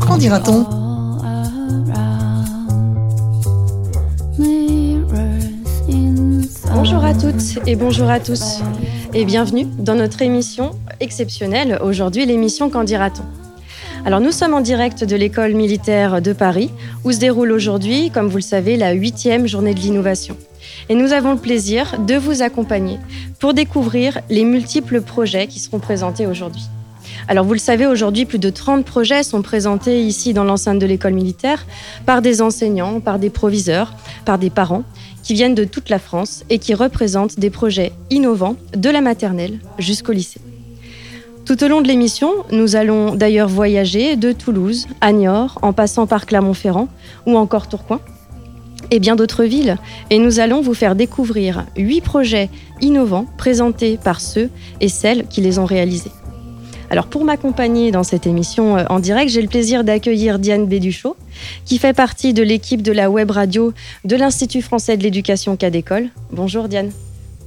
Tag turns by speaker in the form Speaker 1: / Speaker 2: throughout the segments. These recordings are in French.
Speaker 1: Qu'en dira-t-on
Speaker 2: Bonjour à toutes et bonjour à tous. Et bienvenue dans notre émission exceptionnelle, aujourd'hui l'émission Qu'en dira-t-on? Alors nous sommes en direct de l'école militaire de Paris où se déroule aujourd'hui, comme vous le savez, la huitième journée de l'innovation. Et nous avons le plaisir de vous accompagner pour découvrir les multiples projets qui seront présentés aujourd'hui. Alors vous le savez, aujourd'hui, plus de 30 projets sont présentés ici dans l'enceinte de l'école militaire par des enseignants, par des proviseurs, par des parents qui viennent de toute la France et qui représentent des projets innovants de la maternelle jusqu'au lycée. Tout au long de l'émission, nous allons d'ailleurs voyager de Toulouse à Niort, en passant par Clermont-Ferrand ou encore Tourcoing, et bien d'autres villes. Et nous allons vous faire découvrir huit projets innovants présentés par ceux et celles qui les ont réalisés. Alors pour m'accompagner dans cette émission euh, en direct, j'ai le plaisir d'accueillir Diane Béduchot, qui fait partie de l'équipe de la web radio de l'Institut français de l'éducation Cas d'école. Bonjour Diane.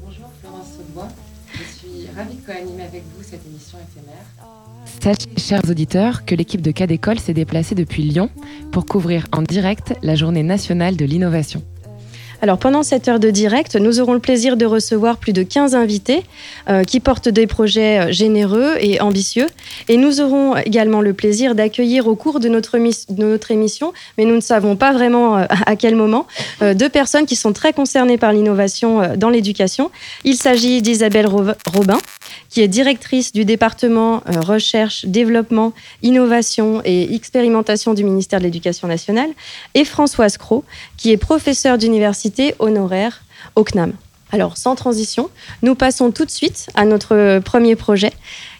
Speaker 3: Bonjour Florence Saudois, je suis ravie de co-animer avec vous.
Speaker 4: Sachez, chers auditeurs, que l'équipe de Cas d'école s'est déplacée depuis Lyon pour couvrir en direct la journée nationale de l'innovation.
Speaker 2: Alors pendant cette heure de direct, nous aurons le plaisir de recevoir plus de 15 invités euh, qui portent des projets euh, généreux et ambitieux. Et nous aurons également le plaisir d'accueillir au cours de notre, notre, émission, mais nous ne savons pas vraiment euh, à quel moment, deux personnes qui sont très concernées par l'innovation dans l'éducation. Il s'agit d'Isabelle Robin, qui est directrice du département recherche, développement, innovation et expérimentation du ministère de l'Éducation nationale, et Françoise Cros, qui est professeure d'université honoraire au CNAM. Alors, sans transition, nous passons tout de suite à notre premier projet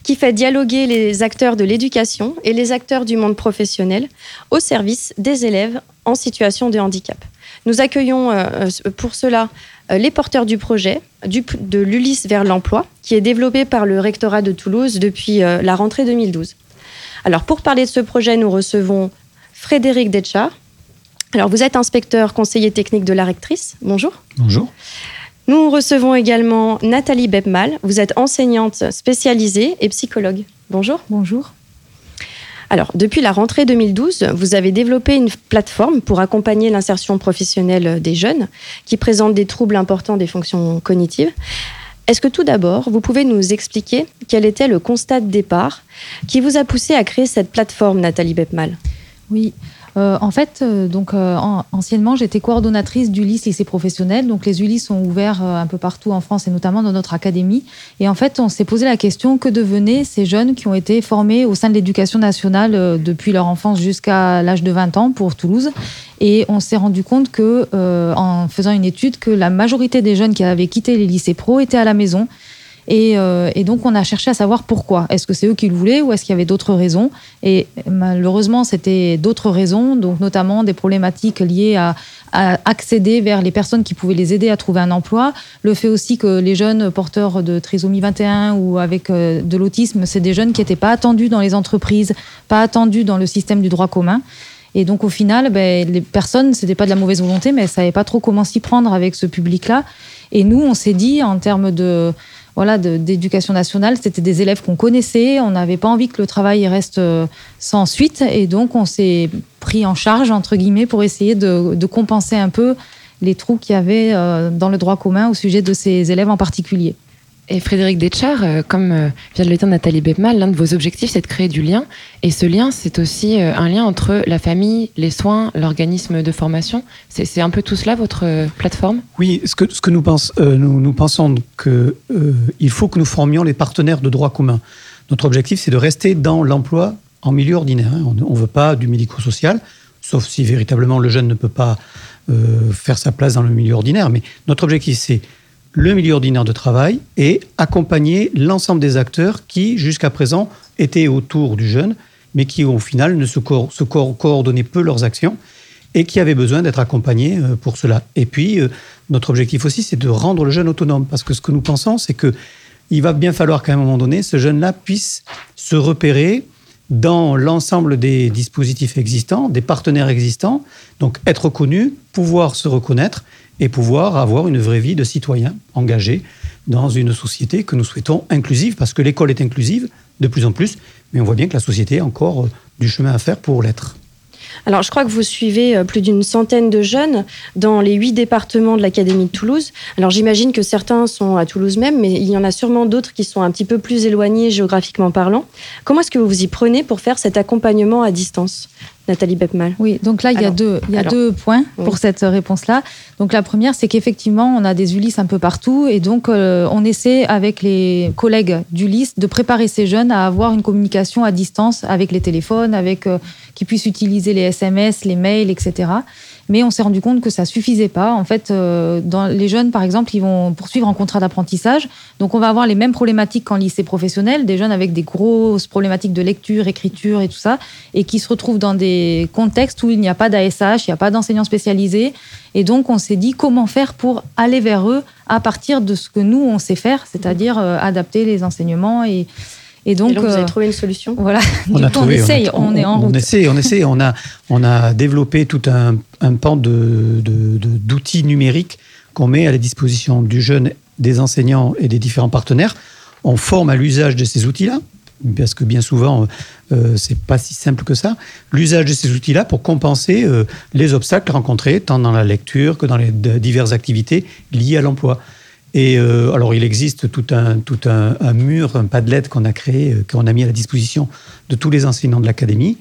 Speaker 2: qui fait dialoguer les acteurs de l'éducation et les acteurs du monde professionnel au service des élèves en situation de handicap. Nous accueillons euh, pour cela euh, les porteurs du projet de l'Ulysse vers l'emploi, qui est développé par le rectorat de Toulouse depuis euh, la rentrée 2012. Alors, pour parler de ce projet, nous recevons Frédéric Detchard, alors, vous êtes inspecteur conseiller technique de la rectrice. Bonjour.
Speaker 5: Bonjour.
Speaker 2: Nous recevons également Nathalie Bebmal. Vous êtes enseignante spécialisée et psychologue. Bonjour.
Speaker 6: Bonjour.
Speaker 2: Alors, depuis la rentrée 2012, vous avez développé une plateforme pour accompagner l'insertion professionnelle des jeunes qui présentent des troubles importants des fonctions cognitives. Est-ce que tout d'abord, vous pouvez nous expliquer quel était le constat de départ qui vous a poussé à créer cette plateforme, Nathalie Bebmal?
Speaker 6: Oui. Euh, en fait, euh, donc euh, anciennement, j'étais coordonnatrice d'Ulysse lycée professionnel. Donc les Ulysse sont ouverts un peu partout en France et notamment dans notre académie. Et en fait, on s'est posé la question que devenaient ces jeunes qui ont été formés au sein de l'éducation nationale depuis leur enfance jusqu'à l'âge de 20 ans pour Toulouse. Et on s'est rendu compte que, en faisant une étude, que la majorité des jeunes qui avaient quitté les lycées pro étaient à la maison euh, et, donc, on a cherché à savoir pourquoi. Est-ce que c'est eux qui le voulaient ou est-ce qu'il y avait d'autres raisons? Et malheureusement, c'était d'autres raisons, donc notamment des problématiques liées à, accéder vers les personnes qui pouvaient les aider à trouver un emploi. Le fait aussi que les jeunes porteurs de trisomie 21 ou avec euh, de l'autisme, c'est des jeunes qui n'étaient pas attendus dans les entreprises, pas attendus dans le système du droit commun. Et donc, au final, ben, les personnes, c'était pas de la mauvaise volonté, mais elles savaient pas trop comment s'y prendre avec ce public-là. Et nous, on s'est dit, en termes de voilà, d'éducation nationale. C'était des élèves qu'on connaissait. On n'avait pas envie que le travail reste euh, sans suite. Et donc, on s'est pris en charge, entre guillemets, pour essayer de, compenser un peu les trous qu'il y avait euh, dans le droit commun au sujet de ces élèves en particulier.
Speaker 4: Et Frédéric Deschard, euh, comme euh, vient de le dire Nathalie Bebmal, l'un de vos objectifs, c'est de créer du lien. Et ce lien, c'est aussi euh, un lien entre la famille, les soins, l'organisme de formation. C'est un peu tout cela, votre plateforme?
Speaker 5: Oui, ce que, ce que nous, pense, nous, nous, pensons qu'il faut que nous formions les partenaires de droit commun. Notre objectif, c'est de rester dans l'emploi en milieu ordinaire. Hein. On ne veut pas du médico-social, sauf si véritablement le jeune ne peut pas faire sa place dans le milieu ordinaire. Mais notre objectif, c'est le milieu ordinaire de travail et accompagner l'ensemble des acteurs qui, jusqu'à présent, étaient autour du jeune, mais qui, au final, ne se, coordonnaient peu leurs actions et qui avaient besoin d'être accompagnés euh, pour cela. Et puis, euh, notre objectif aussi, c'est de rendre le jeune autonome, parce que ce que nous pensons, c'est que il va bien falloir qu'à un moment donné, ce jeune-là puisse se repérer dans l'ensemble des dispositifs existants, des partenaires existants, donc être connu, pouvoir se reconnaître et pouvoir avoir une vraie vie de citoyen engagé dans une société que nous souhaitons inclusive, parce que l'école est inclusive de plus en plus, mais on voit bien que la société a encore du chemin à faire pour l'être.
Speaker 2: Alors, je crois que vous suivez euh, plus d'une centaine de jeunes dans les huit départements de l'Académie de Toulouse. Alors, j'imagine que certains sont à Toulouse même, mais il y en a sûrement d'autres qui sont un petit peu plus éloignés géographiquement parlant. Comment est-ce que vous vous y prenez pour faire cet accompagnement à distance? Nathalie Bepmal.
Speaker 6: Oui, donc là, il y a, deux, il y a deux points pour cette réponse-là. Donc la première, c'est qu'effectivement, on a des Ulysse un peu partout et donc euh, on essaie avec les collègues d'Ulysse de préparer ces jeunes à avoir une communication à distance avec les téléphones, avec euh, qui puissent utiliser les SMS, les mails, etc. Mais on s'est rendu compte que ça suffisait pas. En fait, euh, dans les jeunes, par exemple, ils vont poursuivre en contrat d'apprentissage. Donc, on va avoir les mêmes problématiques qu'en lycée professionnel, des jeunes avec des grosses problématiques de lecture, écriture et tout ça, et qui se retrouvent dans des contextes où il n'y a pas d'ASH, il n'y a pas d'enseignants spécialisés. Et donc, on s'est dit comment faire pour aller vers eux à partir de ce que nous, on sait faire, c'est-à-dire euh, adapter les enseignements et,
Speaker 2: et donc, vous avez euh, trouvé une solution?
Speaker 6: Voilà.
Speaker 5: On, a trouvé, on essaye, on, est en route. On essaie, on essaie. On a, on a développé tout un, un pan de, d'outils numériques qu'on met à la disposition du jeune, des enseignants et des différents partenaires. On forme à l'usage de ces outils-là, parce que bien souvent, euh, c'est pas si simple que ça. L'usage de ces outils-là pour compenser euh, les obstacles rencontrés, tant dans la lecture que dans les diverses activités liées à l'emploi. Et euh, alors, il existe tout un, tout un, mur, un padlet qu'on a créé, euh, qu'on a mis à la disposition de tous les enseignants de l'académie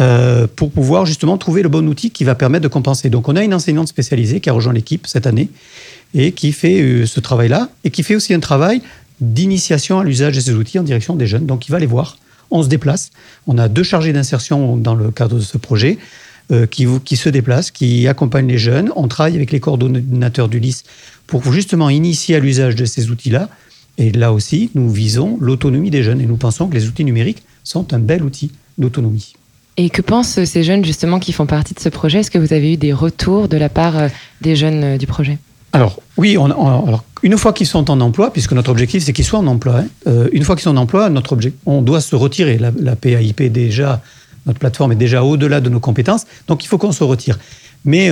Speaker 5: euh, pour pouvoir justement trouver le bon outil qui va permettre de compenser. Donc, on a une enseignante spécialisée qui a rejoint l'équipe cette année et qui fait ce travail-là et qui fait aussi un travail d'initiation à l'usage de ces outils en direction des jeunes. Donc, il va les voir. On se déplace. On a deux chargés d'insertion dans le cadre de ce projet. Qui, qui se déplacent, qui accompagnent les jeunes. On travaille avec les coordonnateurs du LIS pour justement initier à l'usage de ces outils-là. Et là aussi, nous visons l'autonomie des jeunes et nous pensons que les outils numériques sont un bel outil d'autonomie.
Speaker 4: Et que pensent ces jeunes justement qui font partie de ce projet? Est-ce que vous avez eu des retours de la part euh, des jeunes euh, du projet?
Speaker 5: Alors oui, on, alors, une fois qu'ils sont en emploi, puisque notre objectif c'est qu'ils soient en emploi, hein, euh, une fois qu'ils sont en emploi, notre on doit se retirer. La, la PAIP déjà, notre plateforme est déjà au-delà de nos compétences, donc il faut qu'on se retire. Mais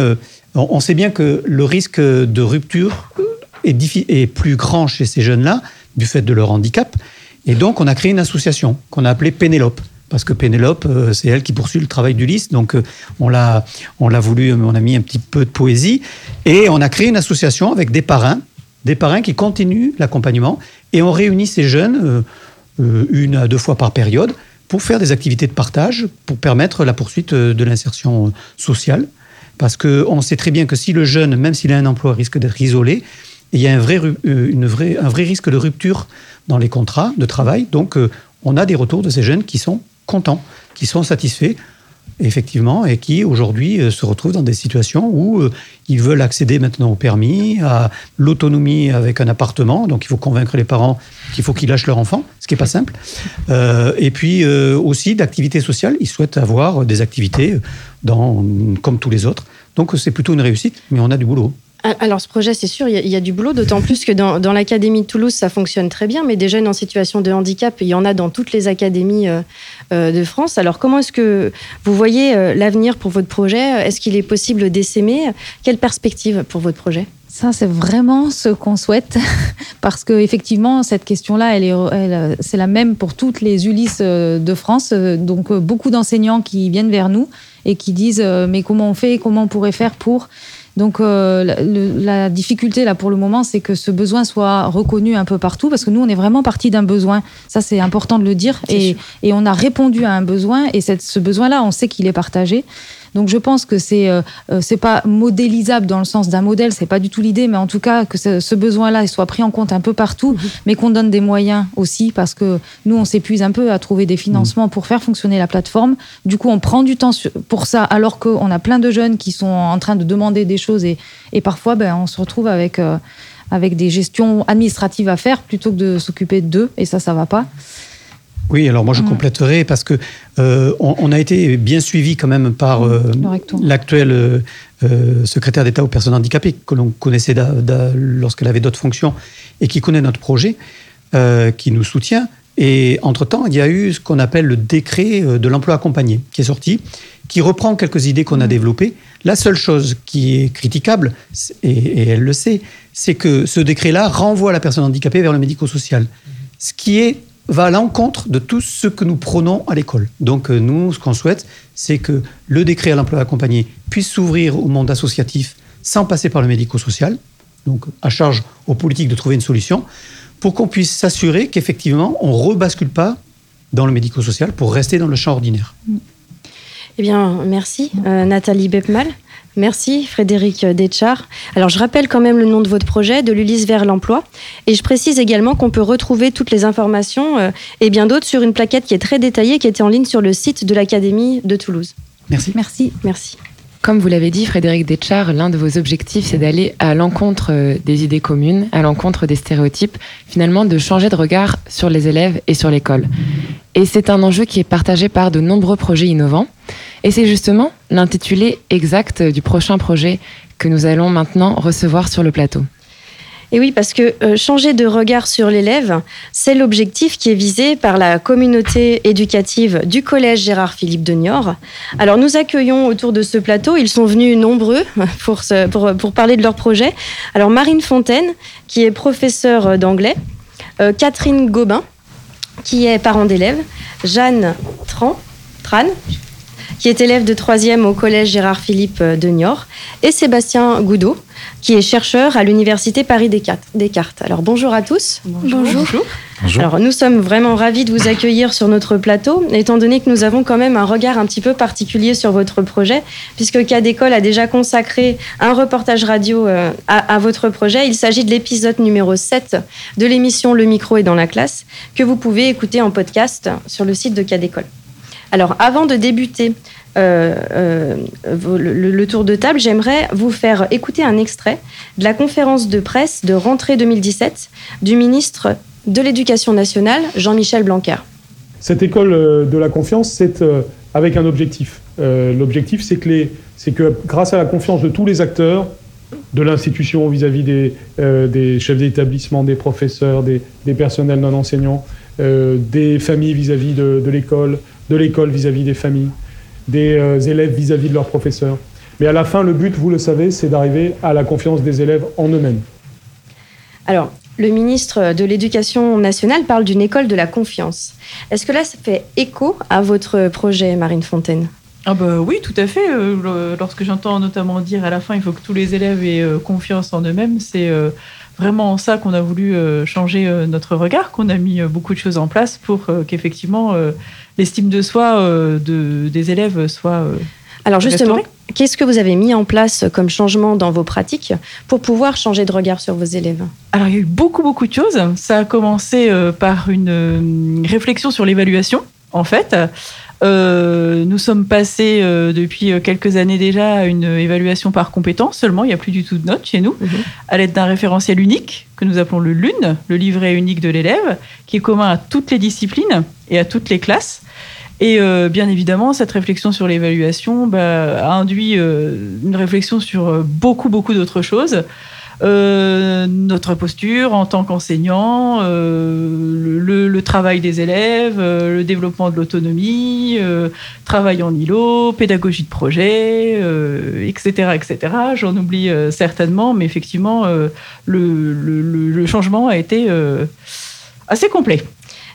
Speaker 5: on sait bien que le risque de rupture est, plus grand chez ces jeunes-là du fait de leur handicap. Et donc, on a créé une association qu'on a appelée Pénélope. Parce que Pénélope, euh, c'est elle qui poursuit le travail d'Ulysse. Donc, euh, on l'a, on l'a voulu, on a mis un petit peu de poésie. Et on a créé une association avec des parrains, des parrains qui continuent l'accompagnement. Et on réunit ces jeunes euh, une à deux fois par période pour faire des activités de partage, pour permettre la poursuite de l'insertion sociale. Parce qu'on sait très bien que si le jeune, même s'il a un emploi, risque d'être isolé, il y a un vrai, euh, risque de rupture dans les contrats de travail. Donc, euh, on a des retours de ces jeunes qui sont contents, qui sont satisfaits, effectivement, et qui aujourd'hui euh, se retrouvent dans des situations où ils veulent accéder maintenant au permis, à l'autonomie avec un appartement. Donc, il faut convaincre les parents qu'il faut qu'ils lâchent leur enfant, ce qui n'est pas simple. et puis aussi d'activités sociales. Ils souhaitent avoir des activités dans, comme tous les autres. Donc, c'est plutôt une réussite, mais on a du boulot.
Speaker 2: Ah, alors, ce projet, c'est sûr, il y, a du boulot, d'autant plus que dans, l'Académie de Toulouse, ça fonctionne très bien, mais des jeunes en situation de handicap, il y en a dans toutes les académies euh, euh, de France. Alors, comment est-ce que vous voyez euh, l'avenir pour votre projet? Est-ce qu'il est possible d'essaimer Quelle perspective pour votre projet?
Speaker 6: Ça, c'est vraiment ce qu'on souhaite, parce que effectivement, cette question-là, elle est, c'est la même pour toutes les Ulysses de France. Donc, beaucoup d'enseignants qui viennent vers nous et qui disent mais comment on fait, comment on pourrait faire pour donc euh, la, difficulté là pour le moment, c'est que ce besoin soit reconnu un peu partout, parce que nous, on est vraiment parti d'un besoin. Ça, c'est important de le dire. Et, on a répondu à un besoin, et ce besoin-là, on sait qu'il est partagé. Donc je pense que c'est euh, euh, c'est pas modélisable dans le sens d'un modèle, c'est pas du tout l'idée, mais en tout cas que ce, besoin-là soit pris en compte un peu partout, mhm. mais qu'on donne des moyens aussi parce que nous on s'épuise un peu à trouver des financements pour faire fonctionner la plateforme. Du coup on prend du temps pour ça alors qu'on a plein de jeunes qui sont en train de demander des choses et, et parfois ben, on se retrouve avec euh, avec des gestions administratives à faire plutôt que de s'occuper d'eux et ça ça va pas.
Speaker 5: Oui, alors moi je mm. compléterai parce que euh, on, a été bien suivi quand même par euh, l'actuel euh, secrétaire d'État aux personnes handicapées que l'on connaissait lorsqu'elle avait d'autres fonctions et qui connaît notre projet, qui nous soutient. Et entre-temps, il y a eu ce qu'on appelle le décret de l'emploi accompagné qui est sorti, qui reprend quelques idées qu'on a mm. développées. La seule chose qui est critiquable, et, et elle le sait, c'est que ce décret-là renvoie la personne handicapée vers le médico-social. Ce qui est va à l'encontre de tout ce que nous prenons à l'école. Donc euh, nous, ce qu'on souhaite, c'est que le décret à l'emploi accompagné puisse s'ouvrir au monde associatif sans passer par le médico-social. Donc à charge aux politiques de trouver une solution pour qu'on puisse s'assurer qu'effectivement, on ne rebascule pas dans le médico-social pour rester dans le champ ordinaire.
Speaker 2: Eh bien, merci euh, Nathalie Bepmal. Merci Frédéric Detchard. Alors je rappelle quand même le nom de votre projet, de l'Ulysse vers l'emploi. Et je précise également qu'on peut retrouver toutes les informations euh, et bien d'autres sur une plaquette qui est très détaillée, qui était en ligne sur le site de l'Académie de Toulouse.
Speaker 5: Merci.
Speaker 6: Merci.
Speaker 2: Merci.
Speaker 4: Comme vous l'avez dit, Frédéric Detchard, l'un de vos objectifs, c'est d'aller à l'encontre euh, des idées communes, à l'encontre des stéréotypes, finalement de changer de regard sur les élèves et sur l'école. Et c'est un enjeu qui est partagé par de nombreux projets innovants. Et c'est justement l'intitulé exact du prochain projet que nous allons maintenant recevoir sur le plateau.
Speaker 2: Et oui, parce que euh, changer de regard sur l'élève, c'est l'objectif qui est visé par la communauté éducative du collège Gérard Philippe de Niort. Alors nous accueillons autour de ce plateau, ils sont venus nombreux pour, pour parler de leur projet. Alors Marine Fontaine, qui est professeure d'anglais, euh, Catherine Gobin, qui est parent d'élève, Jeanne Tran, Tran, qui est élève de 3e au collège Gérard Philippe de Niort, et Sébastien Goudot, qui est chercheur à l'université Paris Descartes. Alors bonjour à tous.
Speaker 7: Bonjour.
Speaker 2: Alors nous sommes vraiment ravis de vous accueillir sur notre plateau, étant donné que nous avons quand même un regard un petit peu particulier sur votre projet, puisque Cas d'école a déjà consacré un reportage radio euh, à, à votre projet. Il s'agit de l'épisode numéro 7 de l'émission Le micro est dans la classe, que vous pouvez écouter en podcast sur le site de Cas d'école. Alors avant de débuter euh, euh, le, tour de table, j'aimerais vous faire écouter un extrait de la conférence de presse de rentrée 2017 du ministre de l'Éducation nationale, Jean-Michel Blanquer.
Speaker 7: Cette école euh, de la confiance, c'est avec un objectif. L'objectif, c'est que, grâce à la confiance de tous les acteurs, de l'institution vis-à-vis des, chefs d'établissement, des professeurs, des, personnels non enseignants, des familles vis-à-vis de l'école, de l'école vis-à-vis des familles, des euh, élèves vis-à-vis de leurs professeurs. Mais à la fin, le but, vous le savez, c'est d'arriver à la confiance des élèves en eux-mêmes.
Speaker 2: Alors, le ministre de l'Éducation nationale parle d'une école de la confiance. Est-ce que là, ça fait écho à votre projet, Marine Fontaine?
Speaker 8: Ah bah oui, tout à fait. Euh, lorsque j'entends notamment dire à la fin, il faut que tous les élèves aient euh, confiance en eux-mêmes, c'est vraiment en ça qu'on a voulu changer notre regard, qu'on a mis beaucoup de choses en place pour qu'effectivement l'estime de soi euh, de, des élèves soit euh,
Speaker 2: Alors justement, qu'est-ce que vous avez mis en place comme changement dans vos pratiques pour pouvoir changer de regard sur vos élèves?
Speaker 8: Alors, il y a eu beaucoup, beaucoup de choses. Ça a commencé euh, par une réflexion sur l'évaluation, en fait. Euh, nous sommes passés euh, depuis euh, quelques années déjà à une évaluation par compétence seulement. Il n'y a plus du tout de notes chez nous,
Speaker 2: Mhm.
Speaker 8: à l'aide d'un référentiel unique que nous appelons le LUN, le livret unique de l'élève, qui est commun à toutes les disciplines et à toutes les classes. Et euh, bien évidemment, cette réflexion sur l'évaluation bah, a induit une réflexion sur beaucoup, beaucoup d'autres choses. Euh, notre posture en tant qu'enseignant, euh, le, le- travail des élèves, euh, le développement de l'autonomie, euh, travail en îlot, pédagogie de projet, euh, etc., etc. J'en oublie certainement, mais effectivement, le, le- le- changement a été assez complet.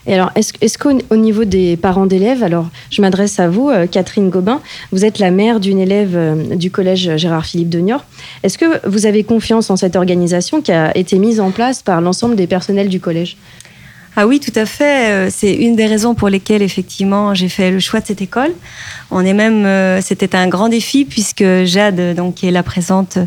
Speaker 2: Et alors, est-ce est qu'au au niveau des parents d'élèves, alors je m'adresse à vous, euh, Catherine Gobin, vous êtes la mère d'une élève euh, du collège Gérard Philippe de Niort. Est-ce que vous avez confiance en cette organisation qui a été mise en place par l'ensemble des personnels du collège?
Speaker 9: Ah oui, tout à fait. Euh, C'est une des raisons pour lesquelles effectivement j'ai fait le choix de cette école. On est même, euh, c'était un grand défi puisque Jade, donc qui est la présente,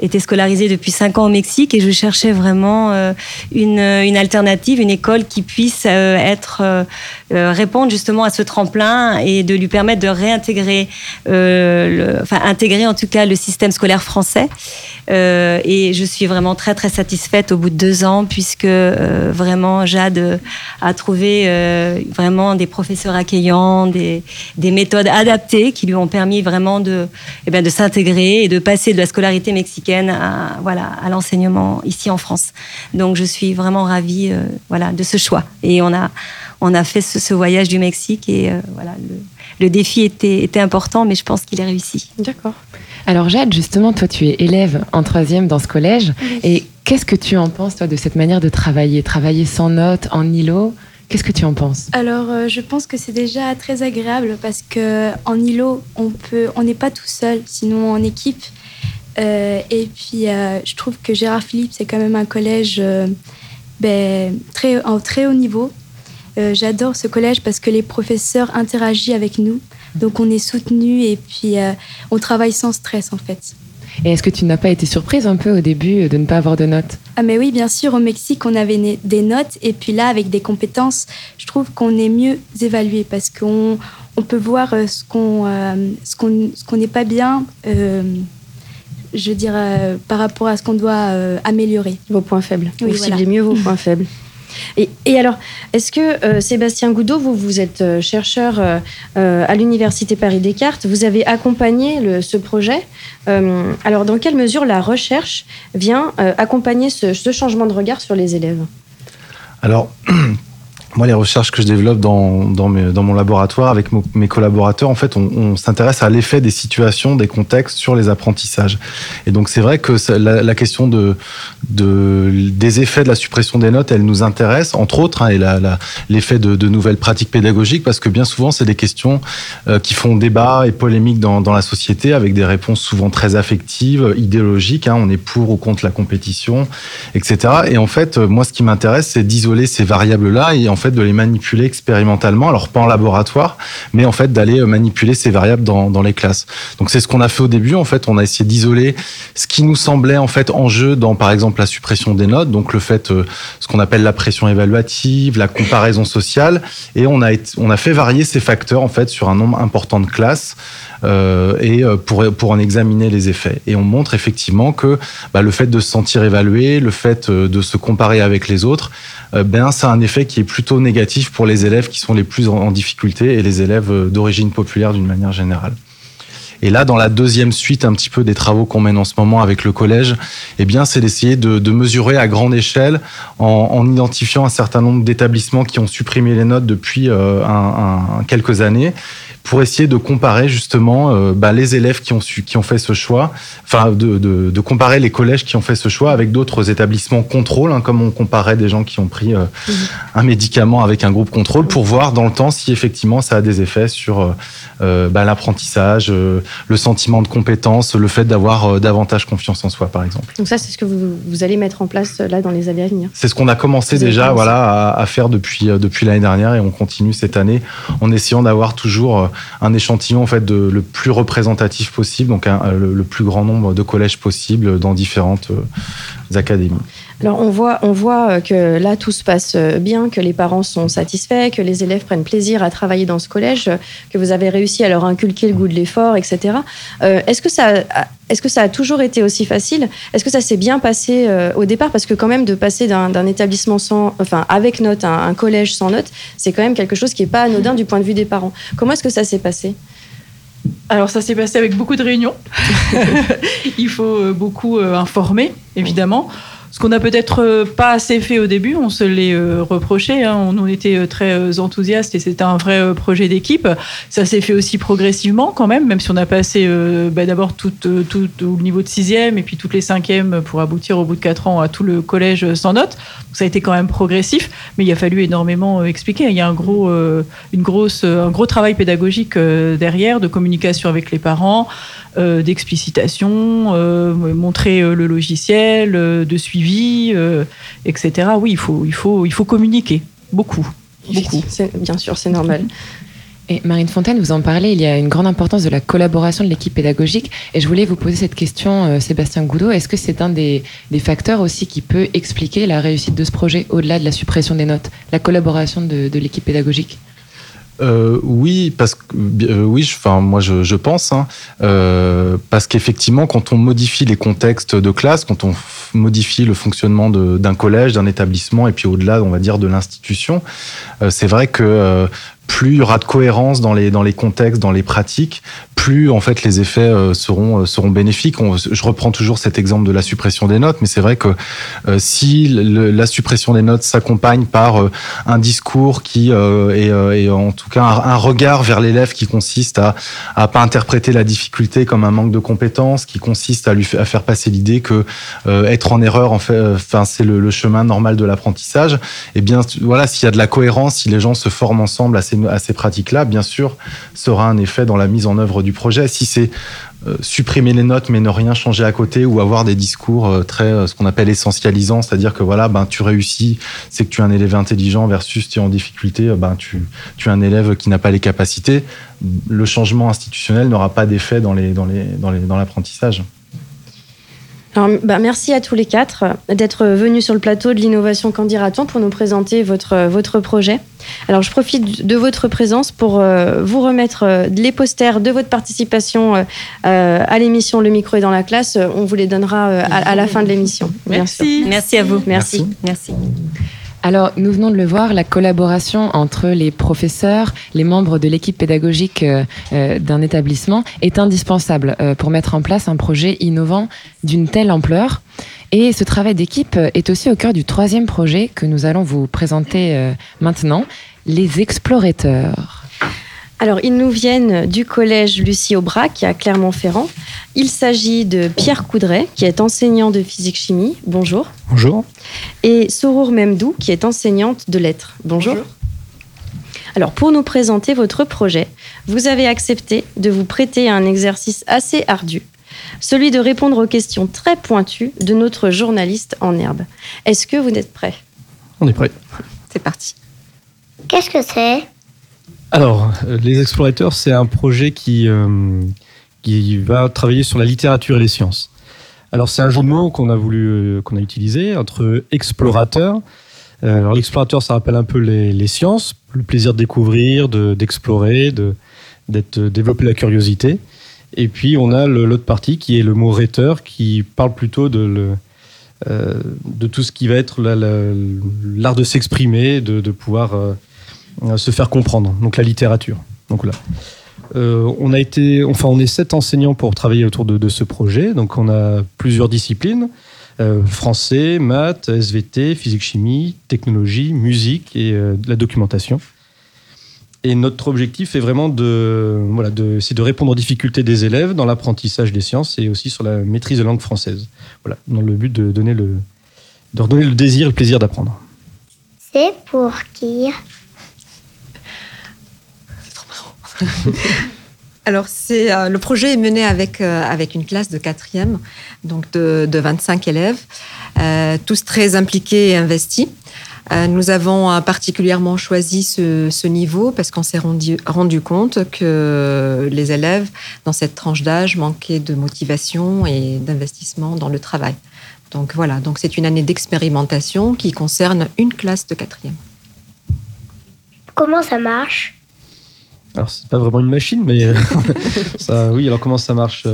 Speaker 9: était scolarisée depuis cinq ans au Mexique et je cherchais vraiment euh, une, une alternative, une école qui puisse être répondre justement à ce tremplin et de lui permettre de réintégrer, enfin intégrer en tout cas le système scolaire français. Et je suis vraiment très très satisfaite au bout de deux ans puisque vraiment Jade euh, a trouvé euh, vraiment des professeurs accueillants, des, des méthodes adaptées qui lui ont permis vraiment de, eh bien, de s'intégrer et de passer de la scolarité mexicaine à, voilà, à l'enseignement ici en France. Donc je suis vraiment ravie euh, voilà, de ce choix. Et on a, on a fait ce, voyage du Mexique et euh, voilà, le défi était, était important, mais je pense qu'il est réussi.
Speaker 2: D'accord.
Speaker 4: Alors Jade, justement, toi tu es élève en troisième dans ce collège. Et qu'est-ce que tu en penses, toi, de cette manière de travailler? Travailler sans notes, en îlot? Qu'est-ce que tu en penses?
Speaker 10: Alors, euh, je pense que c'est déjà très agréable parce que en îlot, on peut, on n'est pas tout seul, sinon en équipe. Euh, et puis, euh, je trouve que Gérard Philippe, c'est quand même un collège euh, ben, très, en très haut niveau. Euh, J'adore ce collège parce que les professeurs interagissent avec nous. Donc, on est soutenus et puis euh, on travaille sans stress, en fait.
Speaker 4: Et est-ce que tu n'as pas été surprise un peu au début de ne pas avoir de notes?
Speaker 10: Ah mais oui, bien sûr, au Mexique, on avait des notes et puis là, avec des compétences, je trouve qu'on est mieux évalué parce qu'on on peut voir euh, ce qu'on euh, ce qu'on ce qu'on n'est pas bien, euh, je veux dire, euh, par rapport à ce qu'on doit euh, améliorer.
Speaker 2: Vos points faibles.
Speaker 10: Oui,
Speaker 2: vous
Speaker 10: voilà.
Speaker 2: ciblez mieux vos points faibles. Et, alors, est-ce que euh, Sébastien Goudot, vous, vous êtes euh, chercheur euh, à l'Université Paris-Descartes, vous avez accompagné ce projet. Alors, dans quelle mesure la recherche vient accompagner ce, ce changement de regard sur les élèves?
Speaker 11: Alors, moi, les recherches que je développe dans, dans, mon laboratoire avec mes collaborateurs, en fait, on, s'intéresse à l'effet des situations, des contextes sur les apprentissages. Et donc, c'est vrai que la, question de, de, des effets de la suppression des notes, elle nous intéresse, entre autres, hein, et l'effet de, nouvelles pratiques pédagogiques, parce que bien souvent, c'est des questions euh, qui font débat et polémique dans, la société, avec des réponses souvent très affectives, idéologiques. hein, on est pour ou contre la compétition, etc. Et en fait, euh, moi, ce qui m'intéresse, c'est d'isoler ces variables-là et de les manipuler expérimentalement. Alors pas en laboratoire, mais en fait d'aller euh, manipuler ces variables dans, dans les classes. Donc c'est ce qu'on a fait au début. En fait, on a essayé d'isoler ce qui nous semblait en fait en jeu dans, par exemple, la suppression des notes. Donc le fait, euh, ce qu'on appelle la pression évaluative, la comparaison sociale, et on a on a fait varier ces facteurs en fait sur un nombre important de classes euh, et pour, pour en examiner les effets. Et on montre effectivement que bah, le fait de se sentir évalué, le fait de se comparer avec les autres, ben, ça a un effet qui est plutôt négatif pour les élèves qui sont les plus en, difficulté et les élèves euh, d'origine populaire d'une manière générale. Et là, dans la deuxième suite, un petit peu des travaux qu'on mène en ce moment avec le collège, eh bien, c'est d'essayer de, mesurer à grande échelle en, en identifiant un certain nombre d'établissements qui ont supprimé les notes depuis euh, quelques années pour essayer de comparer justement euh, bah, les élèves qui ont, su, qui ont fait ce choix, enfin de, de, de comparer les collèges qui ont fait ce choix avec d'autres établissements contrôle, hein, comme on comparait des gens qui ont pris euh, un médicament avec un groupe contrôle, pour voir dans le temps si effectivement ça a des effets sur euh, bah, l'apprentissage, le sentiment de compétence, le fait d'avoir davantage confiance en soi, par exemple.
Speaker 2: Donc ça, c'est ce que vous, vous allez mettre en place là dans les années à venir.
Speaker 11: C'est ce qu'on a commencé
Speaker 2: Vous
Speaker 11: déjà voilà, à, à faire depuis, depuis l'année dernière et on continue cette année en essayant d'avoir toujours un échantillon en fait, de, le plus représentatif possible, donc le, le plus grand nombre de collèges possible dans différentes euh, académies.
Speaker 2: Alors on voit, on voit euh, que là tout se passe euh, bien, que les parents sont satisfaits, que les élèves prennent plaisir à travailler dans ce collège, que vous avez réussi à leur inculquer le goût de l'effort, etc. Euh, est-ce que ça, a- est-ce que ça a toujours été aussi facile? Est-ce que ça s'est bien passé euh, au départ? Parce que quand même de passer d'un, établissement sans, enfin avec notes à un, collège sans notes, c'est quand même quelque chose qui est pas anodin du point de vue des parents. Comment est-ce que ça s'est passé?
Speaker 8: Alors ça s'est passé avec beaucoup de réunions. Il faut beaucoup informer, évidemment. Ce qu'on n'a peut-être euh, pas assez fait au début, on se l'est euh, reproché. hein. On en était euh, très enthousiastes et c'était un vrai projet d'équipe. Ça s'est fait aussi progressivement quand même, même si on a passé bah, d'abord tout, tout, le niveau de sixième et puis toutes les cinquièmes pour aboutir au bout de quatre ans à tout le collège sans notes. Ça a été quand même progressif, mais il a fallu énormément expliquer. Il y a un gros, une grosse, un gros travail pédagogique derrière, de communication avec les parents, euh, d'explicitation, euh, montrer euh, le logiciel, euh, de suivi, euh, etc. Oui, il faut, il faut, il faut communiquer beaucoup, beaucoup.
Speaker 2: Bien sûr, c'est normal.
Speaker 4: Et Marine Fontaine, vous en parlez, il y a une grande importance de la collaboration de l'équipe pédagogique. Et je voulais vous poser cette question, euh, Sébastien Goudot. Est-ce que c'est un des, des facteurs aussi qui peut expliquer la réussite de ce projet au-delà de la suppression des notes La collaboration de, de l'équipe pédagogique?
Speaker 11: Euh, oui, parce que euh, oui, enfin moi je, pense, hein, euh, parce qu'effectivement quand on modifie les contextes de classe, quand on modifie le fonctionnement d'un collège, d'un établissement et puis au-delà, on va dire de l'institution, c'est vrai que plus il y aura de cohérence dans les, dans les contextes, dans les pratiques, plus en fait les effets euh, seront, euh, seront bénéfiques. je reprends toujours cet exemple de la suppression des notes, mais c'est vrai que euh, si la suppression des notes s'accompagne par un discours qui est, en tout cas un, regard vers l'élève qui consiste à à pas interpréter la difficulté comme un manque de compétences, qui consiste à lui à faire passer l'idée que être en erreur, c'est le, le, chemin normal de l'apprentissage. Et eh bien voilà, s'il y a de la cohérence, si les gens se forment ensemble à ces, à ces pratiques-là, bien sûr, sera un effet dans la mise en œuvre du projet. Si c'est euh, supprimer les notes mais ne rien changer à côté ou avoir des discours euh, très euh, ce qu'on appelle essentialisants, c'est-à-dire que voilà, ben tu réussis, c'est que tu es un élève intelligent versus tu es en difficulté, ben tu, tu es un élève qui n'a pas les capacités. Le changement institutionnel n'aura pas d'effet dans les dans les dans les dans l'apprentissage.
Speaker 2: Bah, merci à tous les quatre d'être venus sur le plateau de l'innovation Candiraton pour nous présenter votre, votre projet. Alors, je profite de votre présence pour euh, vous remettre euh, les posters de votre participation euh, à l'émission Le micro est dans la classe. On vous les donnera à, la fin de l'émission.
Speaker 9: Merci. Merci à vous.
Speaker 2: Merci.
Speaker 9: Merci.
Speaker 4: Alors, nous venons de le voir, la collaboration entre les professeurs, les membres de l'équipe pédagogique d'un établissement est indispensable pour mettre en place un projet innovant d'une telle ampleur. Et ce travail d'équipe est aussi au cœur du troisième projet que nous allons vous présenter euh, maintenant, les explorateurs.
Speaker 2: Alors, ils nous viennent du collège Lucie Aubrac à Clermont-Ferrand. Il s'agit de Pierre Coudray, qui est enseignant de physique-chimie. Bonjour.
Speaker 12: Bonjour.
Speaker 2: Et Sorour Memdou, qui est enseignante de lettres. Bonjour. Bonjour. Alors, pour nous présenter votre projet, vous avez accepté de vous prêter à un exercice assez ardu celui de répondre aux questions très pointues de notre journaliste en herbe. Est-ce que vous êtes prêt?
Speaker 12: On est prêt.
Speaker 2: C'est parti.
Speaker 13: Qu'est-ce que c'est?
Speaker 12: Alors, euh, Les Explorateurs, c'est un projet qui, euh, qui va travailler sur la littérature et les sciences. Alors, c'est un jeu de mots qu'on a voulu, euh, qu'on a utilisé entre explorateur. alors, l'explorateur, ça rappelle un peu les, sciences, le plaisir de découvrir, d'explorer, de, d'être, développer la curiosité. Et puis on a l'autre partie qui est le mot rhéteur qui parle plutôt de, de tout ce qui va être l'art de s'exprimer, de, pouvoir euh, se faire comprendre, donc la littérature. Donc là. Euh, on a été, enfin, on est sept enseignants pour travailler autour de, ce projet. Donc, on a plusieurs disciplines français, maths, SVT, physique-chimie, technologie, musique et la documentation. Et notre objectif est vraiment de, voilà, de, de répondre aux difficultés des élèves dans l'apprentissage des sciences et aussi sur la maîtrise de langue française. Voilà, dans le but de, donner le, de redonner le désir, le plaisir d'apprendre.
Speaker 13: C'est pour qui
Speaker 14: C'est trop marrant. Alors, c'est, euh, le projet est mené avec, euh, avec une classe de quatrième, donc de, de 25 élèves, euh, tous très impliqués et investis. Nous avons particulièrement choisi ce, niveau parce qu'on s'est rendu, rendu, compte que les élèves dans cette tranche d'âge manquaient de motivation et d'investissement dans le travail. Donc voilà, donc c'est une année d'expérimentation qui concerne une classe de quatrième.
Speaker 13: Comment ça marche?
Speaker 12: Alors c'est pas vraiment une machine, mais ça, oui. Alors comment ça marche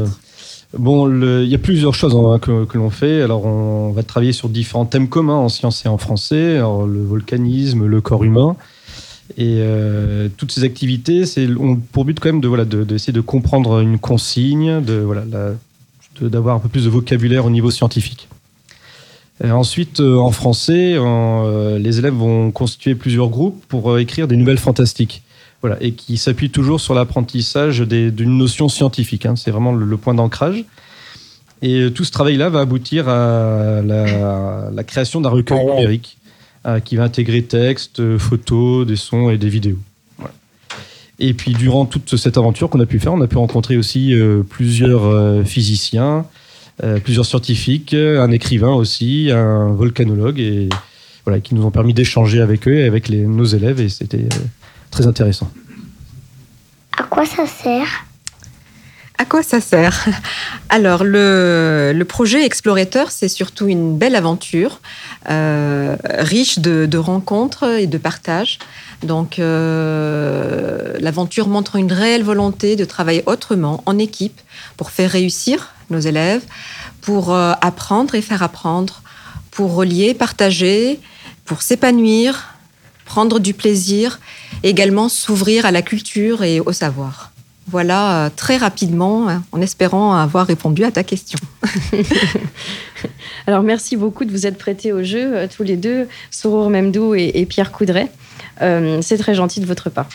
Speaker 12: Bon, il y a plusieurs choses hein, que, l'on fait. Alors, on va travailler sur différents thèmes communs en sciences et en français. le volcanisme, le corps humain. Et euh, toutes ces activités ont pour but quand même de voilà d'essayer de, comprendre une consigne, de voilà d'avoir un peu plus de vocabulaire au niveau scientifique. ensuite, euh, en français, euh, les élèves vont constituer plusieurs groupes pour écrire des nouvelles fantastiques et qui s'appuie toujours sur l'apprentissage d'une notion scientifique. Hein. C'est vraiment le, point d'ancrage. Et tout ce travail-là va aboutir à la, création d'un recueil numérique euh, qui va intégrer texte, photos, des sons et des vidéos. Et puis durant toute cette aventure qu'on a pu faire, on a pu rencontrer aussi euh, plusieurs euh, physiciens, plusieurs scientifiques, un écrivain aussi, un volcanologue, et voilà, qui nous ont permis d'échanger avec eux et avec les, nos élèves, et c'était très intéressant.
Speaker 13: À quoi ça sert?
Speaker 14: À quoi ça sert? Alors, le, projet Explorateur, c'est surtout une belle aventure, euh, riche de, rencontres et de partages. Donc, euh, l'aventure montre une réelle volonté de travailler autrement, en équipe, pour faire réussir nos élèves, pour euh, apprendre et faire apprendre, pour relier, partager, pour s'épanouir, prendre du plaisir, également s'ouvrir à la culture et au savoir. Voilà, euh, très rapidement, hein, en espérant avoir répondu à ta question.
Speaker 2: Alors, merci beaucoup de vous être prêtés au jeu, euh, tous les deux, Sourour Memdou et, et Pierre Coudray. Euh, c'est très gentil de votre part.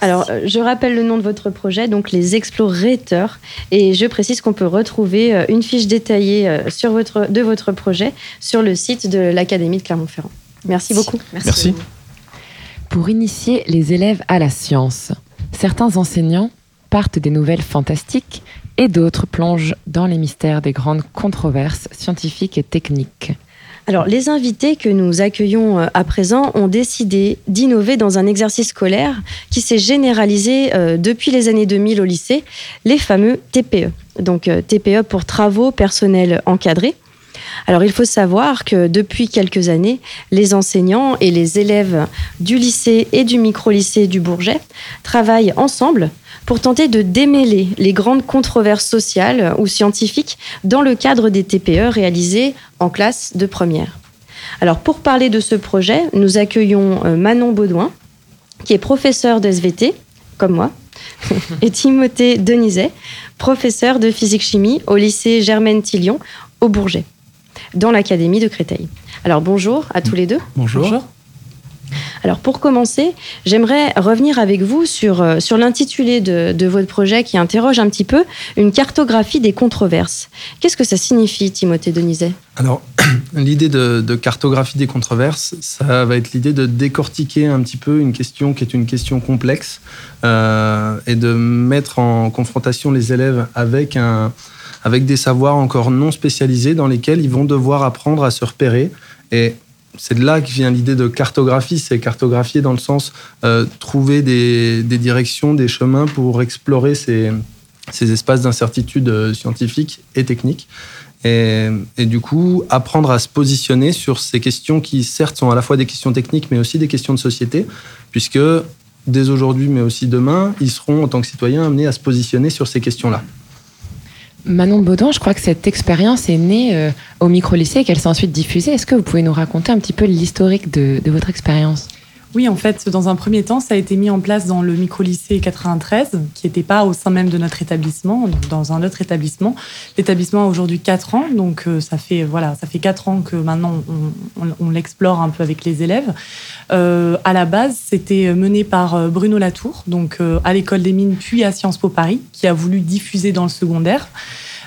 Speaker 2: Alors, euh, je rappelle le nom de votre projet, donc les Explorateurs, et je précise qu'on peut retrouver une fiche détaillée sur votre, de votre projet sur le site de l'Académie de Clermont-Ferrand. Merci beaucoup.
Speaker 11: Merci.
Speaker 4: Pour initier les élèves à la science, certains enseignants partent des nouvelles fantastiques et d'autres plongent dans les mystères des grandes controverses scientifiques et techniques.
Speaker 2: Alors, les invités que nous accueillons euh, à présent ont décidé d'innover dans un exercice scolaire qui s'est généralisé euh, depuis les années 2000 au lycée, les fameux TPE. Donc, euh, TPE pour travaux personnels encadrés. Alors, il faut savoir que depuis quelques années, les enseignants et les élèves du lycée et du micro-lycée du Bourget travaillent ensemble pour tenter de démêler les grandes controverses sociales ou scientifiques dans le cadre des TPE réalisés en classe de première. Alors, pour parler de ce projet, nous accueillons euh, Manon Baudouin, qui est professeur de comme moi, et Timothée Denizet, professeur de physique-chimie au lycée Germaine Tillion, au Bourget, dans l'académie de Créteil. Alors, bonjour à tous les deux.
Speaker 15: Bonjour.
Speaker 2: Alors pour commencer, j'aimerais revenir avec vous sur, euh, sur l'intitulé de, de votre projet qui interroge un petit peu une cartographie des controverses. Qu'est-ce que ça signifie, Timothée Denizet
Speaker 15: Alors, l'idée de, de cartographie des controverses, ça va être l'idée de décortiquer un petit peu une question qui est une question complexe euh, et de mettre en confrontation les élèves avec, un, avec des savoirs encore non spécialisés dans lesquels ils vont devoir apprendre à se repérer. Et c'est de là que vient l'idée de cartographie. C'est cartographier dans le sens euh, trouver des, directions, des chemins pour explorer ces, ces espaces d'incertitude euh, scientifiques et techniques. Et, et, du coup, apprendre à se positionner sur ces questions qui, certes, sont à la fois des questions techniques, mais aussi des questions de société, puisque dès aujourd'hui, mais aussi demain, ils seront, en tant que citoyens, amenés à se positionner sur ces questions-là.
Speaker 4: Manon Baudin, je crois que cette expérience est née euh, au micro-lycée et qu'elle s'est ensuite diffusée. Est-ce que vous pouvez nous raconter un petit peu l'historique de, de, votre expérience?
Speaker 16: Oui, en fait, dans un premier temps, ça a été mis en place dans le micro-lycée 93, qui n'était pas au sein même de notre établissement, dans un autre établissement. L'établissement a aujourd'hui 4 ans, donc euh, ça fait voilà, ça fait 4 ans que maintenant on, on, on l'explore un peu avec les élèves. Euh, à la base, c'était mené par euh, Bruno Latour, donc euh, à l'école des mines, puis à Sciences Po Paris, qui a voulu diffuser dans le secondaire.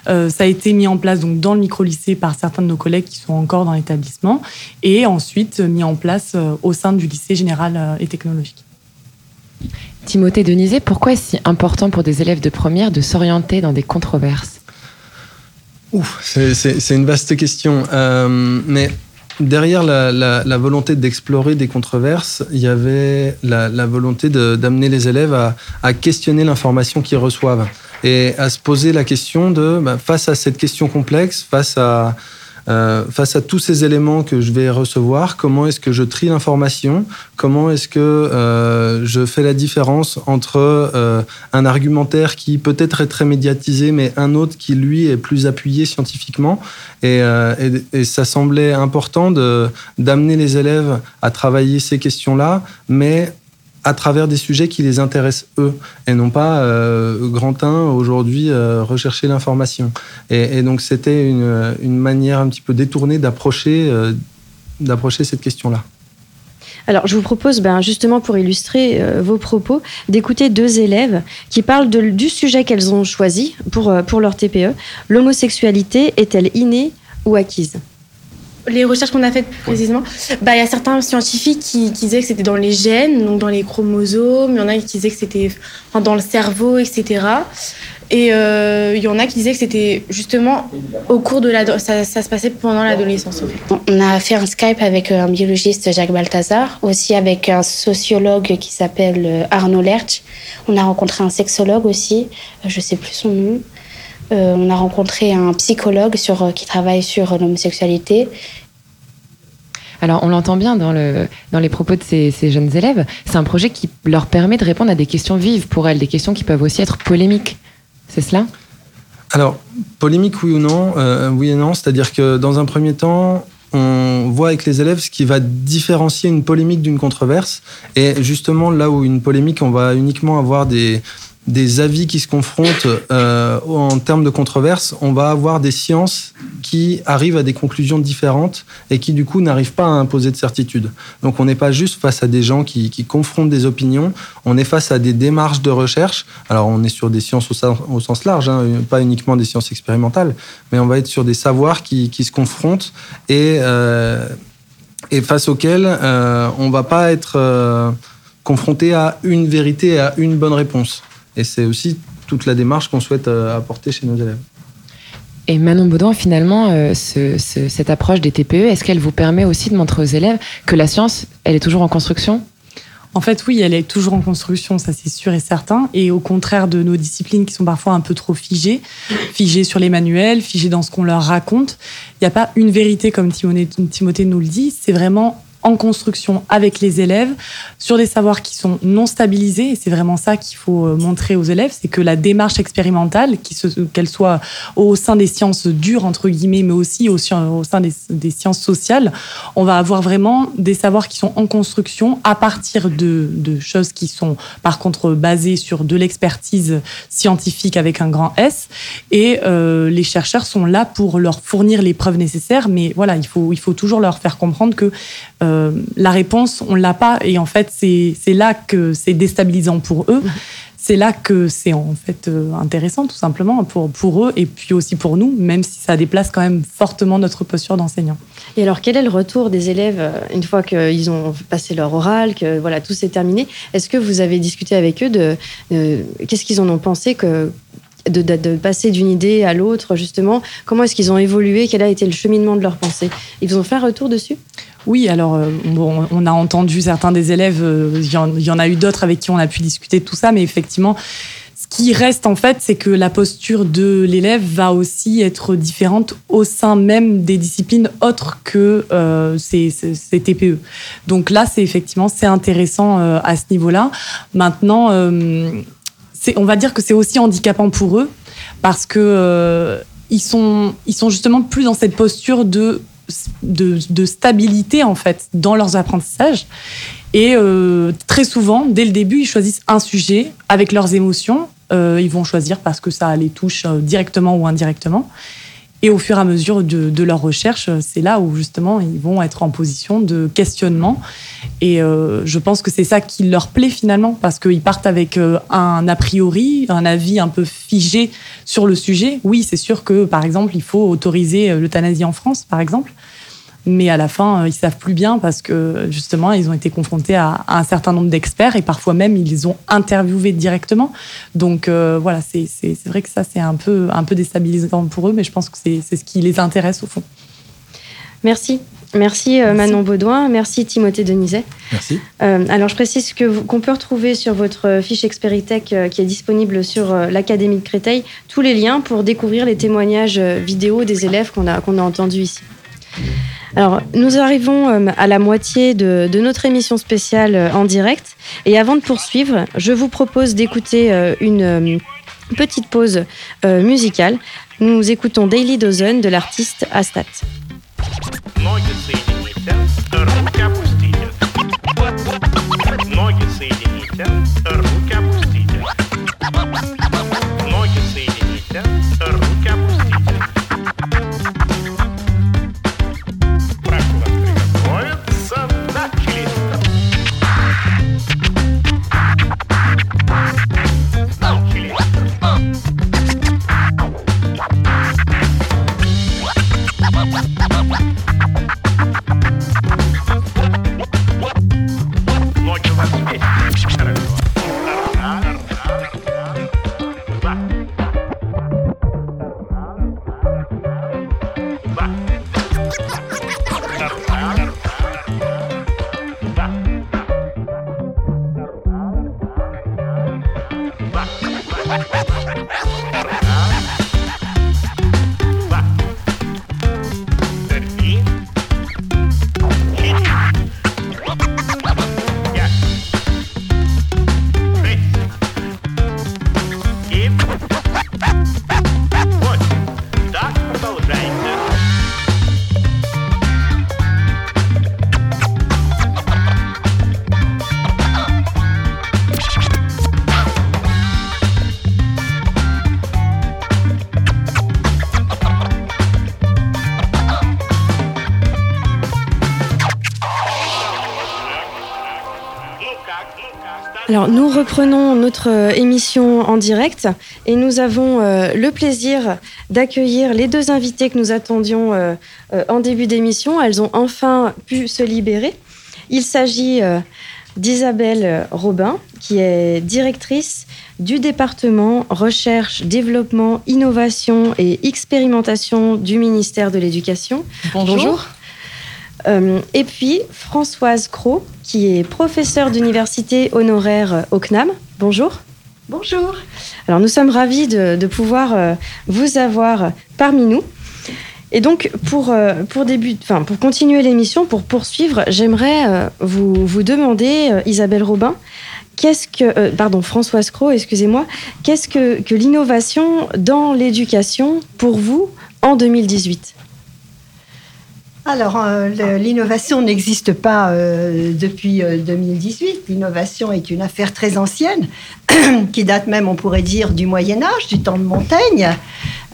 Speaker 16: Euh, ça a été mis en place donc dans le micro-lycée par certains de nos collègues qui sont encore dans l'établissement et ensuite mis en place euh, au sein du lycée général euh, et technologique.
Speaker 4: Timothée Denizet, pourquoi est-ce si important pour des élèves de première de s'orienter dans des controverses?
Speaker 15: C'est une vaste question. Euh, mais derrière la, volonté d'explorer des controverses, il y avait la, la volonté d'amener les élèves à, à questionner l'information qu'ils reçoivent et à se poser la question de, bah, face à cette question complexe, face à, euh, face à tous ces éléments que je vais recevoir, comment est-ce que je trie l'information? Comment est-ce que euh, je fais la différence entre euh, un argumentaire qui peut-être est très médiatisé, mais un autre qui, lui, est plus appuyé scientifiquement? Et, euh, et, et, ça semblait important d'amener les élèves à travailler ces questions-là, mais à travers des sujets qui les intéressent eux et non pas euh, Grantin aujourd'hui euh, rechercher l'information. Et, donc c'était une, une, manière un petit peu détournée d'approcher euh, cette question-là.
Speaker 2: Alors, je vous propose, ben, justement, pour illustrer euh, vos propos, d'écouter deux élèves qui parlent de, du sujet qu'elles ont choisi pour, pour leur TPE. L'homosexualité est-elle innée ou acquise?
Speaker 17: Les recherches qu'on a faites précisément, bah, il y a certains scientifiques qui, qui disaient que c'était dans les gènes, donc dans les chromosomes, il y en a qui disaient que c'était dans le cerveau, etc. Et euh, il y en a qui disaient que c'était justement au cours de la... Ça, ça se passait pendant l'adolescence. En fait.
Speaker 18: On a fait un Skype avec un biologiste, Jacques Balthazar, aussi avec un sociologue qui s'appelle euh, Arnaud Lerch. On a rencontré un sexologue aussi, je sais plus son nom. Euh, on a rencontré un psychologue sur, euh, qui travaille sur l'homosexualité.
Speaker 4: Alors, on l'entend bien dans, le, dans les propos de ces, ces jeunes élèves. C'est un projet qui leur permet de répondre à des questions vives pour elles, des questions qui peuvent aussi être polémiques. C'est cela?
Speaker 15: Alors, polémique, oui ou non euh, Oui et non. C'est-à-dire que dans un premier temps, on voit avec les élèves ce qui va différencier une polémique d'une controverse. Et justement, là où une polémique, on va uniquement avoir des, des avis qui se confrontent euh, en termes de controverse, on va avoir des sciences qui arrivent à des conclusions différentes et qui du coup n'arrivent pas à imposer de certitude. Donc on n'est pas juste face à des gens qui, qui, confrontent des opinions, on est face à des démarches de recherche. Alors on est sur des sciences au, sens, large, hein, pas uniquement des sciences expérimentales, mais on va être sur des savoirs qui, qui se confrontent et, euh, et face auxquels euh, on va pas être euh, confronté à une vérité à une bonne réponse. Et c'est aussi toute la démarche qu'on souhaite euh, apporter chez nos élèves.
Speaker 4: Et Manon Baudouin, finalement, euh, ce, ce, cette approche des TPE, est-ce qu'elle vous permet aussi de montrer aux élèves que la science, elle est toujours en construction?
Speaker 16: En fait, oui, elle est toujours en construction, ça c'est sûr et certain. Et au contraire de nos disciplines qui sont parfois un peu trop figées, figées sur les manuels, figées dans ce qu'on leur raconte, il n'y a pas une vérité comme Timothée, Timothée nous le dit, c'est vraiment en construction avec les élèves sur des savoirs qui sont non stabilisés. C'est vraiment ça qu'il faut euh, montrer aux élèves, c'est que la démarche expérimentale, qu'elle soit au sein des sciences dures, entre guillemets, mais aussi au, sein des, sciences sociales, on va avoir vraiment des savoirs qui sont en construction à partir de, choses qui sont par contre basées sur de l'expertise scientifique avec un grand S. Et euh, les chercheurs sont là pour leur fournir les preuves nécessaires, mais voilà, il faut, il faut toujours leur faire comprendre que euh, la réponse, on l'a pas. Et en fait, c'est là que c'est déstabilisant pour eux. C'est là que c'est en fait euh, intéressant, tout simplement, pour, pour eux et puis aussi pour nous, même si ça déplace quand même fortement notre posture d'enseignant.
Speaker 2: Et alors, quel est le retour des élèves euh, une fois qu'ils ont passé leur oral, que voilà, tout s'est terminé? Est-ce que vous avez discuté avec eux de, de qu'est-ce qu'ils en ont pensé que de, passer d'une idée à l'autre, justement Comment est-ce qu'ils ont évolué? Quel a été le cheminement de leur pensée Ils vous ont fait un retour dessus?
Speaker 16: Oui, alors euh, on a entendu certains des élèves, euh, il y, en, a eu d'autres avec qui on a pu discuter de tout ça, mais effectivement, ce qui reste en fait, c'est que la posture de l'élève va aussi être différente au sein même des disciplines autres que euh, ces, TPE. Donc là, c'est effectivement c'est intéressant à ce niveau-là. Maintenant, on va dire que c'est aussi handicapant pour eux parce que ils sont ils sont justement plus dans cette posture de de, stabilité en fait dans leurs apprentissages. Et euh, très souvent, dès le début, ils choisissent un sujet avec leurs émotions. Euh, ils vont choisir parce que ça les touche euh, directement ou indirectement. Et au fur et à mesure de, leur recherche, c'est là où justement ils vont être en position de questionnement. Et euh, je pense que c'est ça qui leur plaît finalement, parce qu'ils partent avec euh, un a priori, un avis un peu figé sur le sujet. Oui, c'est sûr que par exemple, il faut autoriser euh, l'euthanasie en France, par exemple. Mais à la fin, ils savent plus bien parce que justement, ils ont été confrontés à, à un certain nombre d'experts et parfois même ils les ont interviewés directement. Donc euh, voilà, c'est vrai que ça c'est un peu un peu déstabilisant pour eux, mais je pense que c'est ce qui les intéresse au fond.
Speaker 2: Merci. Merci, euh, Manon Baudouin. Merci Timothée Denizet.
Speaker 15: Merci.
Speaker 2: Euh, alors je précise que qu'on peut retrouver sur votre fiche Experitech euh, qui est disponible sur euh, l'Académie de Créteil tous les liens pour découvrir les témoignages vidéo des élèves qu'on a, qu'on a entendus ici. Alors, nous arrivons euh, à la moitié de, notre émission spéciale euh, en direct. Et avant de poursuivre, je vous propose d'écouter euh, une petite pause musicale. Nous écoutons Daily Dozen de l'artiste Astat. Alors, nous reprenons notre euh, émission en direct et nous avons euh, le plaisir d'accueillir les deux invités que nous attendions euh, euh, en début d'émission. Elles ont enfin pu se libérer. Il s'agit d'Isabelle Robin, qui est directrice du département recherche, développement, innovation et expérimentation du ministère de l'Éducation.
Speaker 16: Bonjour.
Speaker 2: Et puis Françoise Cros, qui est professeure d'université honoraire au CNAM. Bonjour.
Speaker 19: Bonjour.
Speaker 2: Alors nous sommes ravis de, de pouvoir euh, vous avoir parmi nous. Et donc pour, euh, pour, début, enfin, pour continuer l'émission, pour poursuivre, j'aimerais euh, vous, vous demander, euh, Isabelle Robin, qu'est-ce que, euh, pardon, Françoise Cros, excusez-moi, qu'est-ce que, que l'innovation dans l'éducation pour vous en 2018
Speaker 19: Alors, euh, l'innovation n'existe pas euh, depuis euh, 2018. L'innovation est une affaire très ancienne, qui date même, on pourrait dire, du Moyen Âge, du temps de Montaigne.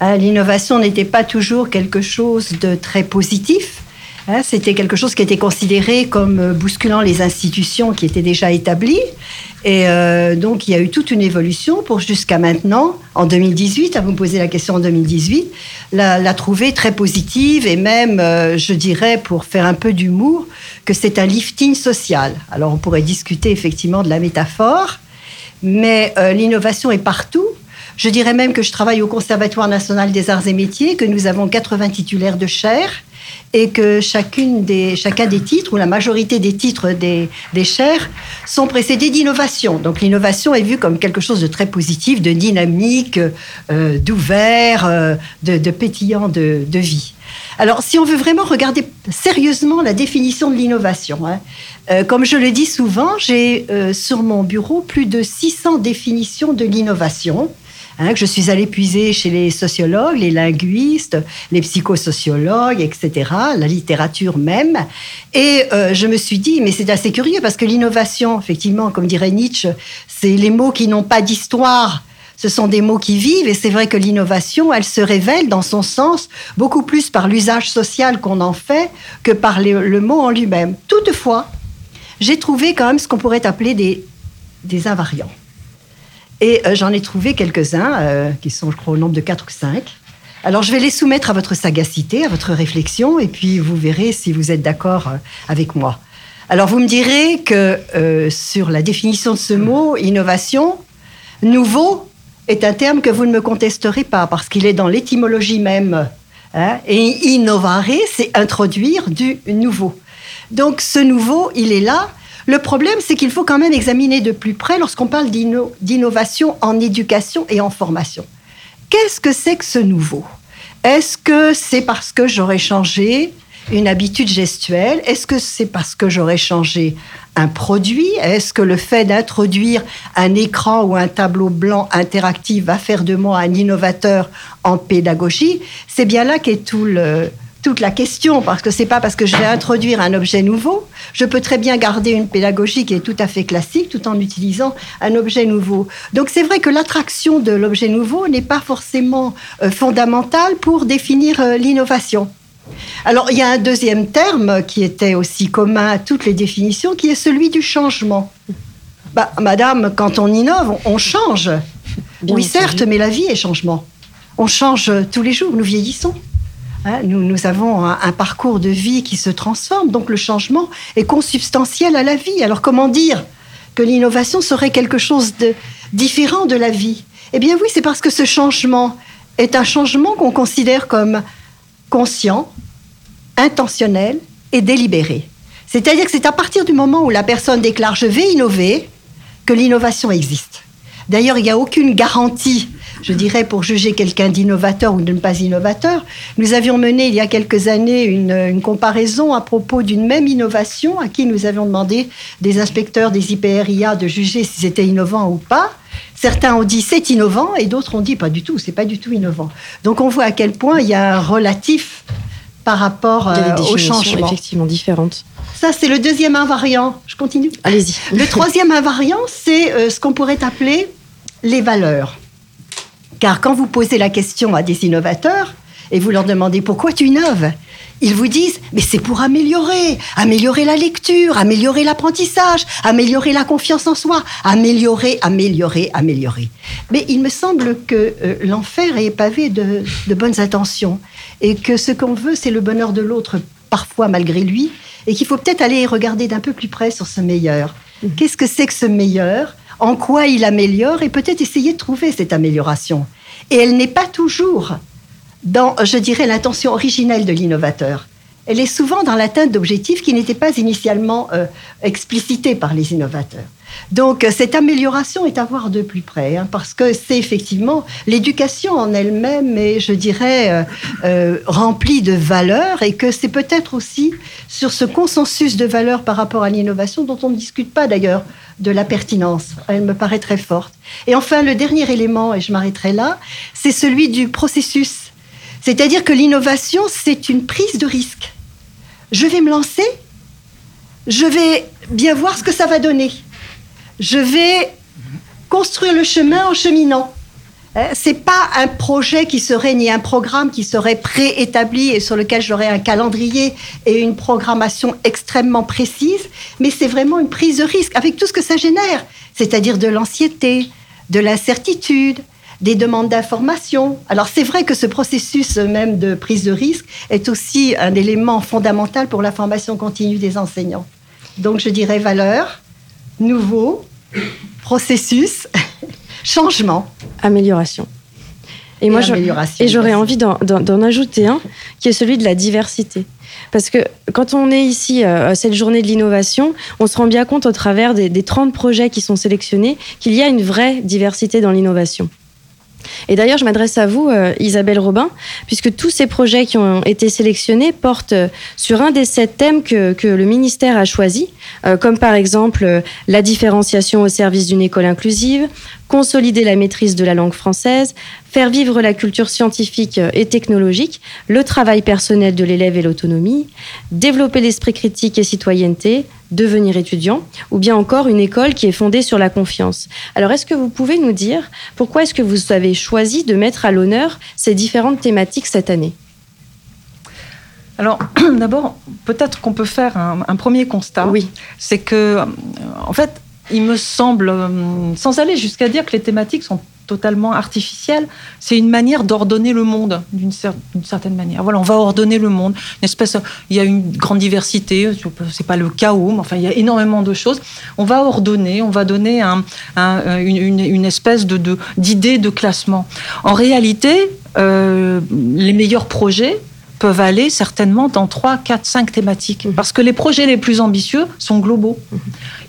Speaker 19: Euh, L'innovation n'était pas toujours quelque chose de très positif. Hein, C'était quelque chose qui était considéré comme euh, bousculant les institutions qui étaient déjà établies. Et euh, donc, il y a eu toute une évolution pour jusqu'à maintenant, en 2018, à vous me poser la question en 2018, la, la trouver très positive et même, euh, je dirais, pour faire un peu d'humour, que c'est un lifting social. Alors, on pourrait discuter effectivement de la métaphore, mais l'innovation est partout. Je dirais même que je travaille au Conservatoire national des arts et métiers, que nous avons 80 titulaires de chaires et que chacun des titres, ou la majorité des titres des, des chaires, sont précédés d'innovation. Donc l'innovation est vue comme quelque chose de très positif, de dynamique, euh, d'ouvert, euh, de, pétillant de, vie. Alors, si on veut vraiment regarder sérieusement la définition de l'innovation, hein, euh, comme je le dis souvent, j'ai sur mon bureau plus de 600 définitions de l'innovation. Hein, que je suis allée puiser chez les sociologues, les linguistes, les psychosociologues, etc., la littérature même. Et euh, je me suis dit, mais c'est assez curieux parce que l'innovation, effectivement, comme dirait Nietzsche, c'est les mots qui n'ont pas d'histoire. Ce sont des mots qui vivent et c'est vrai que l'innovation, elle se révèle dans son sens beaucoup plus par l'usage social qu'on en fait que par le, mot en lui-même. Toutefois, j'ai trouvé quand même ce qu'on pourrait appeler des invariants. Et euh, j'en ai trouvé quelques-uns, euh, qui sont, je crois, au nombre de 4 ou 5. Alors, je vais les soumettre à votre sagacité, à votre réflexion, et puis vous verrez si vous êtes d'accord euh, avec moi. Alors, vous me direz que sur la définition de ce mot, innovation, nouveau est un terme que vous ne me contesterez pas, parce qu'il est dans l'étymologie même. hein. et innovare, c'est introduire du nouveau. Donc, ce nouveau, il est là. Le problème, c'est qu'il faut quand même examiner de plus près lorsqu'on parle d'inno- d'innovation en éducation et en formation. Qu'est-ce que c'est que ce nouveau? Est-ce que c'est parce que j'aurais changé une habitude gestuelle? Est-ce que c'est parce que j'aurais changé un produit? Est-ce que le fait d'introduire un écran ou un tableau blanc interactif va faire de moi un innovateur en pédagogie? C'est bien là qu'est tout le, toute la question, parce que c'est pas parce que je vais introduire un objet nouveau, je peux très bien garder une pédagogie qui est tout à fait classique tout en utilisant un objet nouveau. Donc c'est vrai que l'attraction de l'objet nouveau n'est pas forcément euh, fondamentale pour définir euh, l'innovation. Alors il y a un deuxième terme qui était aussi commun à toutes les définitions, qui est celui du changement. Bah, madame, quand on innove, on, on change.
Speaker 2: Bien
Speaker 19: oui,
Speaker 2: entendu.
Speaker 19: certes, mais la vie est changement. On change tous les jours, nous vieillissons. Hein, nous, nous avons un, un parcours de vie qui se transforme, donc le changement est consubstantiel à la vie. Alors comment dire que l'innovation serait quelque chose de différent de la vie? Eh bien oui, c'est parce que ce changement est un changement qu'on considère comme conscient, intentionnel et délibéré. C'est-à-dire que c'est à partir du moment où la personne déclare je vais innover que l'innovation existe. D'ailleurs, il n'y a aucune garantie, je dirais, pour juger quelqu'un d'innovateur ou de ne pas innovateur. Nous avions mené il y a quelques années une, une comparaison à propos d'une même innovation à qui nous avions demandé des inspecteurs des IPRIA de juger si c'était innovant ou pas. Certains ont dit c'est innovant et d'autres ont dit pas du tout, c'est pas du tout innovant. Donc on voit à quel point il y a un relatif par rapport euh, au changement.
Speaker 2: effectivement différentes.
Speaker 19: Ça, c'est le deuxième invariant. Je continue
Speaker 2: Allez-y.
Speaker 19: Le troisième invariant, c'est euh, ce qu'on pourrait appeler les valeurs. Car quand vous posez la question à des innovateurs, et vous leur demandez pourquoi tu innoves, ils vous disent, mais c'est pour améliorer, améliorer la lecture, améliorer l'apprentissage, améliorer la confiance en soi, améliorer, améliorer, améliorer. Mais il me semble que euh, l'enfer est pavé de, de bonnes intentions et que ce qu'on veut, c'est le bonheur de l'autre, parfois malgré lui, et qu'il faut peut-être aller regarder d'un peu plus près sur ce meilleur. Qu'est-ce que c'est que ce meilleur? En quoi il améliore Et peut-être essayer de trouver cette amélioration. Et elle n'est pas toujours dans, je dirais, l'intention originelle de l'innovateur. Elle est souvent dans l'atteinte d'objectifs qui n'étaient pas initialement euh, explicités par les innovateurs. Donc euh, cette amélioration est à voir de plus près, hein, parce que c'est effectivement l'éducation en elle-même est, je dirais, euh, euh, remplie de valeurs, et que c'est peut-être aussi sur ce consensus de valeurs par rapport à l'innovation dont on ne discute pas d'ailleurs de la pertinence. Elle me paraît très forte. Et enfin, le dernier élément, et je m'arrêterai là, c'est celui du processus. C'est-à-dire que l'innovation, c'est une prise de risque. Je vais me lancer, je vais bien voir ce que ça va donner. Je vais construire le chemin en cheminant. Hein, C'est pas un projet qui serait ni un programme qui serait préétabli et sur lequel j'aurais un calendrier et une programmation extrêmement précise, mais c'est vraiment une prise de risque avec tout ce que ça génère, c'est-à-dire de l'anxiété, de l'incertitude, des demandes d'information. Alors c'est vrai que ce processus même de prise de risque est aussi un élément fondamental pour la formation continue des enseignants. Donc je dirais valeur, nouveau, processus, changement.
Speaker 2: Amélioration. Et, moi, et j'aurais envie d'en ajouter un, qui est celui de la diversité. Parce que quand on est ici euh, à cette journée de l'innovation, on se rend bien compte au travers des, des 30 projets qui sont sélectionnés qu'il y a une vraie diversité dans l'innovation. Et d'ailleurs, je m'adresse à vous, euh, Isabelle Robin, puisque tous ces projets qui ont été sélectionnés portent euh, sur un des sept thèmes que, le ministère a choisi, euh, comme par exemple la différenciation au service d'une école inclusive, consolider la maîtrise de la langue française, faire vivre la culture scientifique et technologique, le travail personnel de l'élève et l'autonomie, développer l'esprit critique et citoyenneté, devenir étudiant, ou bien encore une école qui est fondée sur la confiance. Alors, est-ce que vous pouvez nous dire pourquoi est-ce que vous avez choisi de mettre à l'honneur ces différentes thématiques cette année?
Speaker 20: Alors, d'abord, peut-être qu'on peut faire un, un premier constat. Oui. C'est que, en fait, il me semble, euh, sans aller jusqu'à dire que les thématiques sont totalement artificielles, c'est une manière d'ordonner le monde d'une cer- d'une certaine manière. Voilà, on va ordonner le monde. Une espèce, il y a une grande diversité. C'est pas le chaos, mais enfin, il y a énormément de choses. On va ordonner, on va donner un- un- une, espèce d'idée de, classement. En réalité, euh, les meilleurs projets peuvent aller certainement dans 3, 4, 5 thématiques. Parce que les projets les plus ambitieux sont globaux.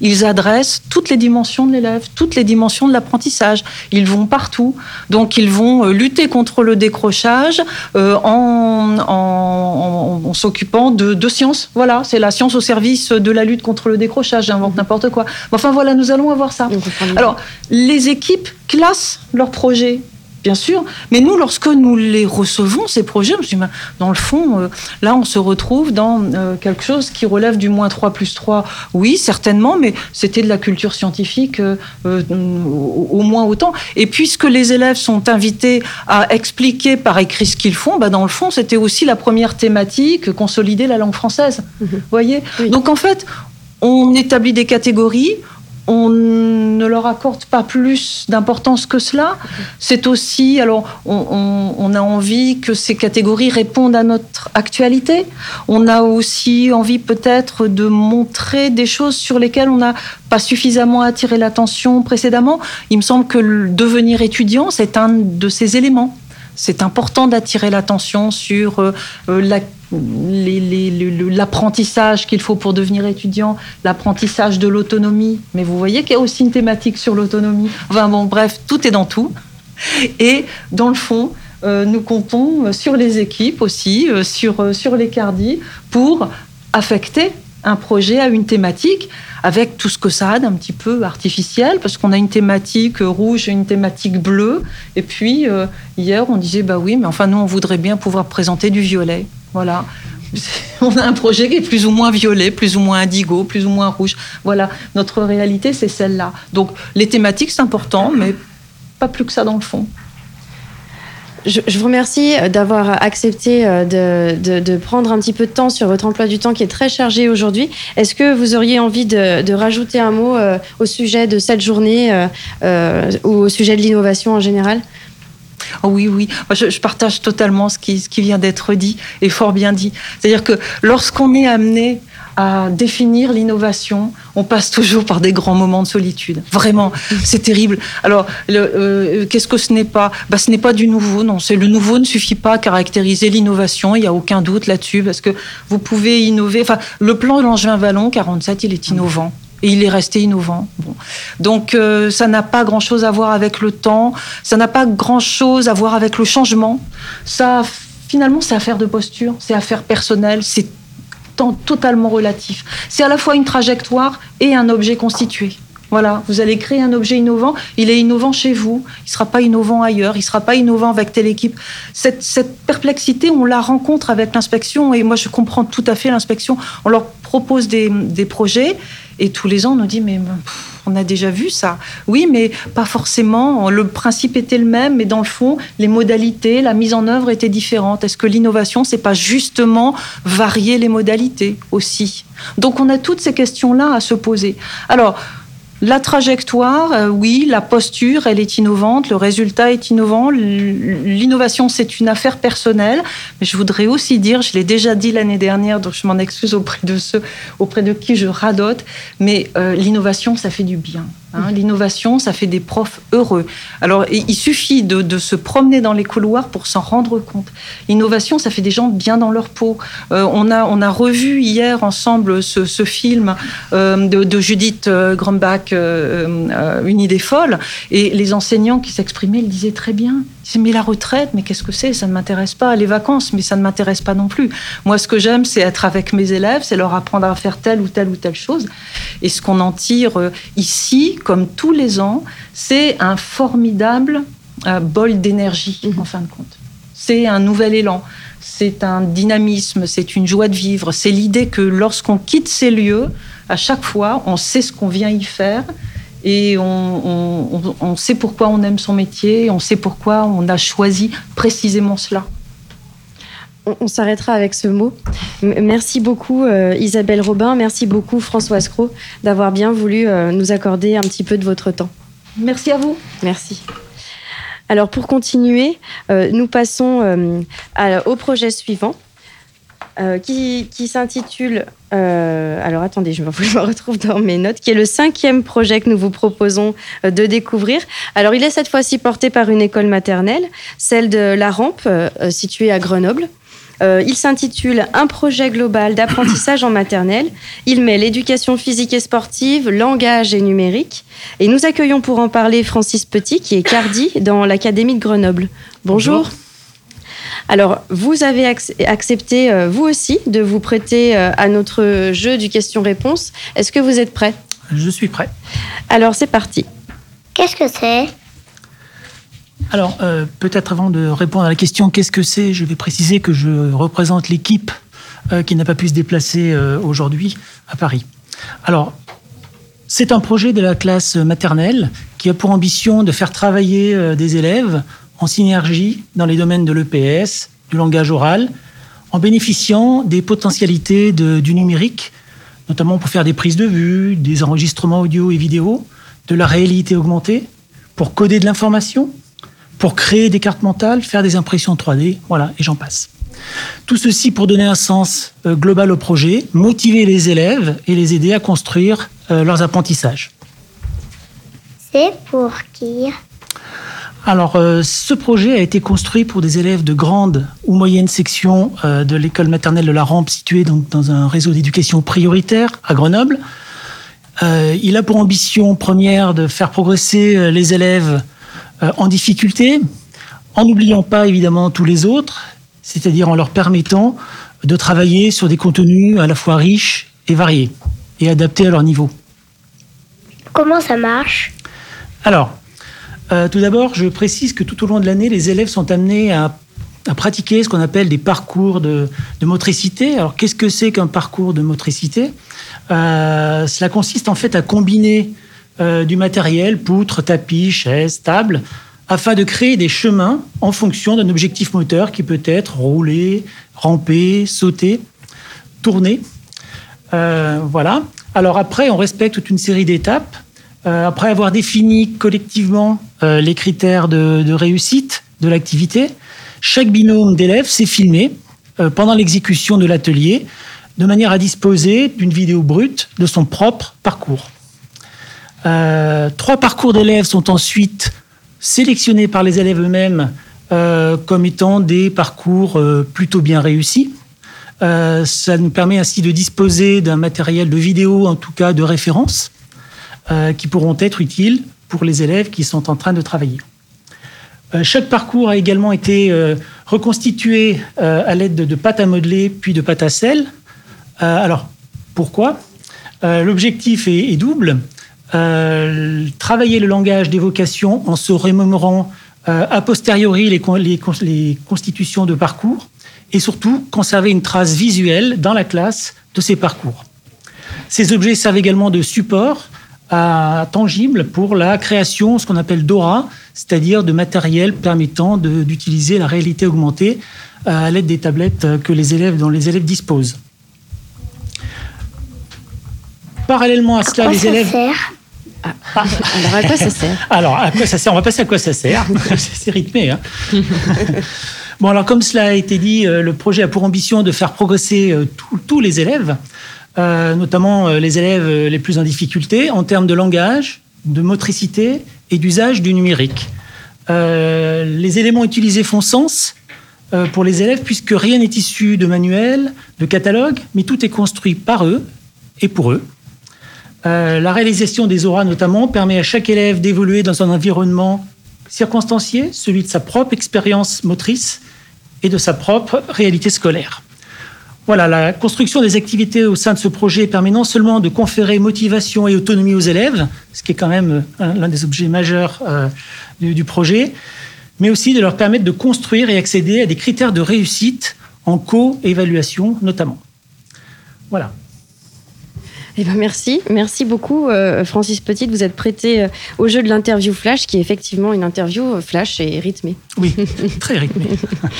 Speaker 20: Ils adressent toutes les dimensions de l'élève, toutes les dimensions de l'apprentissage. Ils vont partout. Donc ils vont euh, lutter contre le décrochage euh, en, en- en- en s'occupant de, de sciences. Voilà, c'est la science au service de la lutte contre le décrochage. J'invente n'importe quoi. Mais Enfin voilà, nous allons avoir ça. Alors, les équipes classent leurs projets. Bien sûr, mais nous, lorsque nous les recevons, ces projets, je me suis dit, ben, dans le fond, euh, là, on se retrouve dans euh, quelque chose qui relève du moins 3 plus 3. Oui, certainement, mais c'était de la culture scientifique euh, au, au moins autant. Et puisque les élèves sont invités à expliquer par écrit ce qu'ils font, ben, dans le fond, c'était aussi la première thématique, consolider la langue française. Vous voyez? Donc, en fait, on établit des catégories, on ne leur accorde pas plus d'importance que cela. C'est aussi, alors, on, a envie que ces catégories répondent à notre actualité. On a aussi envie peut-être de montrer des choses sur lesquelles on n'a pas suffisamment attiré l'attention précédemment. Il me semble que devenir étudiant, c'est un de ces éléments. C'est important d'attirer l'attention sur euh, euh, l'apprentissage qu'il faut pour devenir étudiant, l'apprentissage de l'autonomie. Mais vous voyez qu'il y a aussi une thématique sur l'autonomie. Enfin bon, bref, tout est dans tout. Et dans le fond, euh, nous comptons sur les équipes aussi, sur, sur les cardis, pour affecter un projet à une thématique avec tout ce que ça a d'un petit peu artificiel, parce qu'on a une thématique rouge et une thématique bleue. Et puis, euh, hier, on disait, bah oui, mais enfin, nous, on voudrait bien pouvoir présenter du violet. Voilà. On a un projet qui est plus ou moins violet, plus ou moins indigo, plus ou moins rouge. Voilà, notre réalité, c'est celle-là. Donc, les thématiques, c'est important, mais pas plus que ça dans le fond.
Speaker 2: Je, vous remercie d'avoir accepté euh, de, prendre un petit peu de temps sur votre emploi du temps qui est très chargé aujourd'hui. Est-ce que vous auriez envie de, rajouter un mot euh, au sujet de cette journée euh, euh, ou au sujet de l'innovation en général?
Speaker 20: Oh oui, oui. Je, partage totalement ce qui vient d'être dit et fort bien dit. C'est-à-dire que lorsqu'on est amené à définir l'innovation, on passe toujours par des grands moments de solitude. Vraiment, c'est terrible. Alors, le, euh, qu'est-ce que ce n'est pas? Bah, Ce n'est pas du nouveau, non. Le nouveau ne suffit pas à caractériser l'innovation. Il n'y a aucun doute là-dessus parce que vous pouvez innover. Enfin, le plan Langevin-Vallon 47, il est innovant. Et il est resté innovant. Bon. Donc euh, ça n'a pas grand-chose à voir avec le temps, ça n'a pas grand-chose à voir avec le changement. Ça, finalement, c'est affaire de posture, c'est affaire personnelle, c'est totalement relatif. C'est à la fois une trajectoire et un objet constitué. Voilà, vous allez créer un objet innovant, il est innovant chez vous, il ne sera pas innovant ailleurs, il ne sera pas innovant avec telle équipe. Cette, cette perplexité, on la rencontre avec l'inspection, et moi je comprends tout à fait l'inspection. On leur propose des, des projets, et tous les ans on nous dit, mais on a déjà vu ça. Oui, mais pas forcément. Le principe était le même, mais dans le fond, les modalités, la mise en œuvre étaient différentes. Est-ce que l'innovation, c'est pas justement varier les modalités aussi? Donc on a toutes ces questions-là à se poser. Alors, la trajectoire, euh, oui, la posture, elle est innovante, le résultat est innovant. L'innovation, c'est une affaire personnelle, mais je voudrais aussi dire, je l'ai déjà dit l'année dernière, donc je m'en excuse auprès de ceux auprès de qui je radote, mais euh, l'innovation, ça fait du bien. Hein. L'innovation, ça fait des profs heureux. Alors, il suffit de, se promener dans les couloirs pour s'en rendre compte. L'innovation, ça fait des gens bien dans leur peau. Euh, on, a, on a revu hier ensemble ce, film euh, de, Judith euh, Grumbach, Une idée folle, et les enseignants qui s'exprimaient le disaient très bien. Mais la retraite, mais qu'est-ce que c'est? Ça ne m'intéresse pas. Les vacances, mais ça ne m'intéresse pas non plus. Moi, ce que j'aime, c'est être avec mes élèves, c'est leur apprendre à faire telle ou telle ou telle chose. Et ce qu'on en tire euh, ici, comme tous les ans, c'est un formidable euh, bol d'énergie, en fin de compte. C'est un nouvel élan, c'est un dynamisme, c'est une joie de vivre. C'est l'idée que lorsqu'on quitte ces lieux, à chaque fois, on sait ce qu'on vient y faire et on, on- on- on sait pourquoi on aime son métier, on sait pourquoi on a choisi précisément cela.
Speaker 2: On, on s'arrêtera avec ce mot. Merci beaucoup euh, Isabelle Robin, merci beaucoup Françoise Cros d'avoir bien voulu euh, nous accorder un petit peu de votre temps.
Speaker 20: Merci à vous.
Speaker 2: Merci. Alors pour continuer, euh, nous passons à- au projet suivant. Euh, qui, s'intitule, euh, alors attendez, je me, retrouve dans mes notes, qui est le cinquième projet que nous vous proposons euh, de découvrir. Alors il est cette fois-ci porté par une école maternelle, celle de La Rampe, située à Grenoble. Il s'intitule Un projet global d'apprentissage en maternelle. Il met l'éducation physique et sportive, langage et numérique. Et nous accueillons pour en parler Francis Petit, qui est cardi dans l'Académie de Grenoble. Bonjour. Alors, vous avez ac- accepté, euh, vous aussi, de vous prêter euh, à notre jeu du question-réponse. Est-ce que vous êtes prêt
Speaker 1: Je suis prêt.
Speaker 2: Alors, c'est parti.
Speaker 13: Qu'est-ce que c'est?
Speaker 1: Alors, euh, peut-être avant de répondre à la question qu'est-ce que c'est, je vais préciser que je représente l'équipe euh, qui n'a pas pu se déplacer euh, aujourd'hui à Paris. Alors, c'est un projet de la classe maternelle qui a pour ambition de faire travailler euh, des élèves en synergie dans les domaines de l'EPS, du langage oral, en bénéficiant des potentialités du numérique, notamment pour faire des prises de vue, des enregistrements audio et vidéo, de la réalité augmentée, pour coder de l'information, pour créer des cartes mentales, faire des impressions 3D, voilà, et j'en passe. Tout ceci pour donner un sens euh, global au projet, motiver les élèves et les aider à construire euh, leurs apprentissages.
Speaker 13: C'est pour qui?
Speaker 1: Alors, euh, ce projet a été construit pour des élèves de grande ou moyenne section euh, de l'école maternelle de la Rampe, située donc dans un réseau d'éducation prioritaire à Grenoble. Euh, il a pour ambition première de faire progresser les élèves en difficulté, en n'oubliant pas évidemment tous les autres, c'est-à-dire en leur permettant de travailler sur des contenus à la fois riches et variés et adaptés à leur niveau.
Speaker 13: Comment ça marche?
Speaker 1: Alors, euh, tout d'abord, je précise que tout au long de l'année, les élèves sont amenés à, pratiquer ce qu'on appelle des parcours de, motricité. Alors, qu'est-ce que c'est qu'un parcours de motricité? Euh, Cela consiste en fait à combiner euh, du matériel, poutres, tapis, chaises, tables, afin de créer des chemins en fonction d'un objectif moteur qui peut être rouler, ramper, sauter, tourner. Voilà. Alors après, on respecte toute une série d'étapes. Euh, après avoir défini collectivement euh, les critères de, réussite de l'activité, chaque binôme d'élèves s'est filmé pendant l'exécution de l'atelier de manière à disposer d'une vidéo brute de son propre parcours. trois parcours d'élèves sont ensuite sélectionnés par les élèves eux-mêmes comme étant des parcours plutôt bien réussis. Euh, ça nous permet ainsi de disposer d'un matériel de vidéo, en tout cas de référence, euh, qui pourront être utiles pour les élèves qui sont en train de travailler. Euh, chaque parcours a également été reconstitué à l'aide de, pâtes à modeler puis de pâtes à sel. alors, pourquoi? L'objectif est, double. travailler le langage d'évocation en se remémorant a posteriori les, les constitutions de parcours et surtout conserver une trace visuelle dans la classe de ces parcours. Ces objets servent également de support à, tangible pour la création, ce qu'on appelle d'AURA, c'est-à-dire de matériel permettant d'utiliser la réalité augmentée euh, à l'aide des tablettes que les élèves, dont les élèves disposent. Parallèlement à cela, les élèves.
Speaker 13: Sert
Speaker 1: ah, alors à quoi ça sert Alors à quoi ça sert? On va passer à quoi ça sert. C'est rythmé. Hein Bon, alors comme cela a été dit, euh, le projet a pour ambition de faire progresser euh, tous les élèves, notamment les élèves les plus en difficulté, en termes de langage, de motricité et d'usage du numérique. les éléments utilisés font sens pour les élèves puisque rien n'est issu de manuel, de catalogue, mais tout est construit par eux et pour eux. la réalisation des auras notamment permet à chaque élève d'évoluer dans un environnement circonstancié, celui de sa propre expérience motrice et de sa propre réalité scolaire. Voilà, la construction des activités au sein de ce projet permet non seulement de conférer motivation et autonomie aux élèves, ce qui est quand même l'un des objets majeurs euh, du, du, projet, mais aussi de leur permettre de construire et accéder à des critères de réussite en co-évaluation notamment. Voilà.
Speaker 2: Eh ben merci, merci beaucoup euh, Francis Petit, vous êtes prêté euh, au jeu de l'interview flash, qui est effectivement une interview euh, flash et rythmée.
Speaker 1: Oui, très rythmée.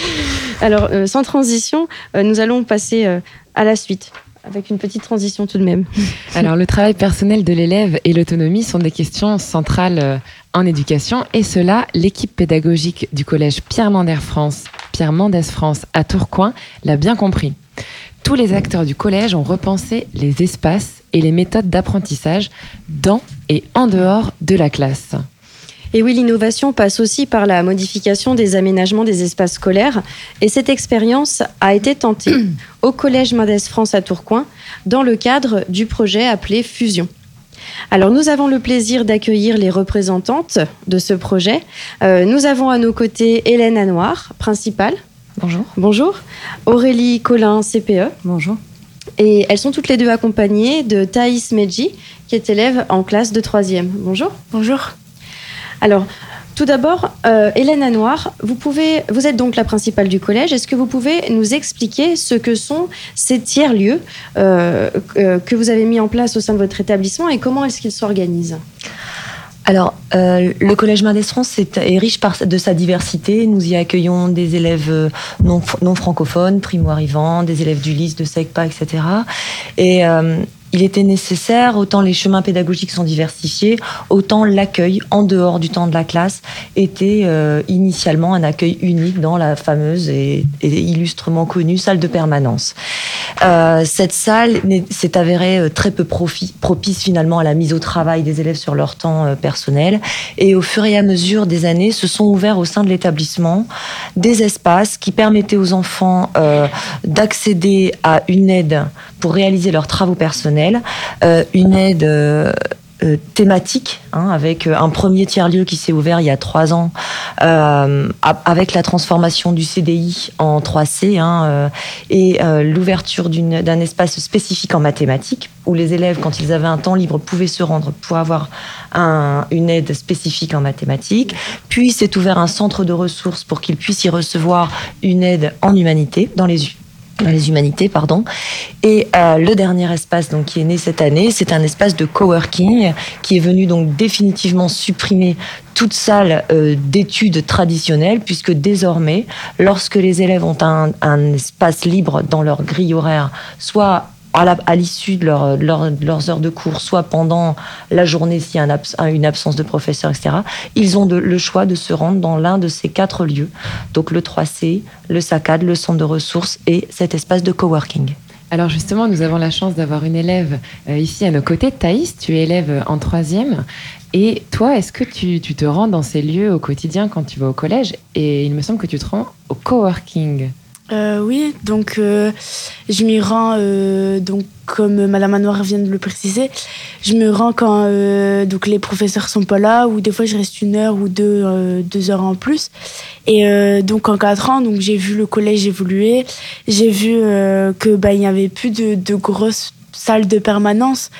Speaker 2: Alors, sans transition, nous allons passer à la suite avec une petite transition tout de même.
Speaker 4: Alors, le travail personnel de l'élève et l'autonomie sont des questions centrales en éducation, et cela, l'équipe pédagogique du collège Pierre Mendès France, Pierre Mendès France à Tourcoing l'a bien compris. Tous les acteurs du collège ont repensé les espaces et les méthodes d'apprentissage dans et en dehors de la classe.
Speaker 2: Et oui, l'innovation passe aussi par la modification des aménagements des espaces scolaires. Et cette expérience a été tentée au Collège Mendès France à Tourcoing dans le cadre du projet appelé Fusion. Alors nous avons le plaisir d'accueillir les représentantes de ce projet. Euh, nous avons à nos côtés Hélène Anoir, principale.
Speaker 21: Bonjour.
Speaker 2: Bonjour. Aurélie Collin, CPE.
Speaker 21: Bonjour.
Speaker 2: Et elles sont toutes les deux accompagnées de Thaïs Medji, qui est élève en classe de troisième. Bonjour.
Speaker 21: Bonjour.
Speaker 2: Alors, tout d'abord, euh, Hélène Anoir, vous, pouvez, vous êtes donc la principale du collège. Est-ce que vous pouvez nous expliquer ce que sont ces tiers-lieux euh, euh, que vous avez mis en place au sein de votre établissement et comment est-ce qu'ils s'organisent?
Speaker 21: Alors, euh, le Collège Mendès France est, riche par, de sa diversité. Nous y accueillons des élèves euh, non, non francophones, primo-arrivants, des élèves du LIS, de SECPA, etc. Et il était nécessaire, autant les chemins pédagogiques sont diversifiés, autant l'accueil en dehors du temps de la classe était euh, initialement un accueil unique dans la fameuse et, illustrement connue salle de permanence. Euh, cette salle s'est avérée euh, très peu propice finalement à la mise au travail des élèves sur leur temps personnel et au fur et à mesure des années se sont ouverts au sein de l'établissement des espaces qui permettaient aux enfants d'accéder à une aide pour réaliser leurs travaux personnels, euh, une aide euh, euh, thématique, hein, avec un premier tiers-lieu qui s'est ouvert il y a trois ans, avec la transformation du CDI en 3C hein, et l'ouverture d'un espace spécifique en mathématiques, où les élèves, quand ils avaient un temps libre, pouvaient se rendre pour avoir un, une aide spécifique en mathématiques. Puis s'est ouvert un centre de ressources pour qu'ils puissent y recevoir une aide en humanité dans les les humanités, pardon. Et euh, le dernier espace donc qui est né cette année, c'est un espace de coworking qui est venu donc définitivement supprimer
Speaker 22: toute salle euh, d'études traditionnelles, puisque désormais, lorsque les élèves ont un, un espace libre dans leur grille horaire, soit à l'issue de, leur, leurs heures de cours, soit pendant la journée s'il y a une absence de professeur, etc., ils ont le choix de se rendre dans l'un de ces quatre lieux, donc le 3C, le SACAD, le centre de ressources et cet espace de coworking.
Speaker 4: Alors justement, nous avons la chance d'avoir une élève euh, ici à nos côtés. Thaïs, tu es élève en troisième. Et toi, est-ce que tu, te rends dans ces lieux au quotidien quand tu vas au collège? Et il me semble que tu te rends au coworking.
Speaker 17: Euh, oui, donc euh, je m'y rends, euh, donc comme Madame Manoir vient de le préciser, je me rends quand donc les professeurs sont pas là, ou des fois je reste une heure ou deux, deux heures en plus. Et donc en quatre ans, donc j'ai vu le collège évoluer, j'ai vu que bah, n'y avait plus de, de grosses salle de permanence,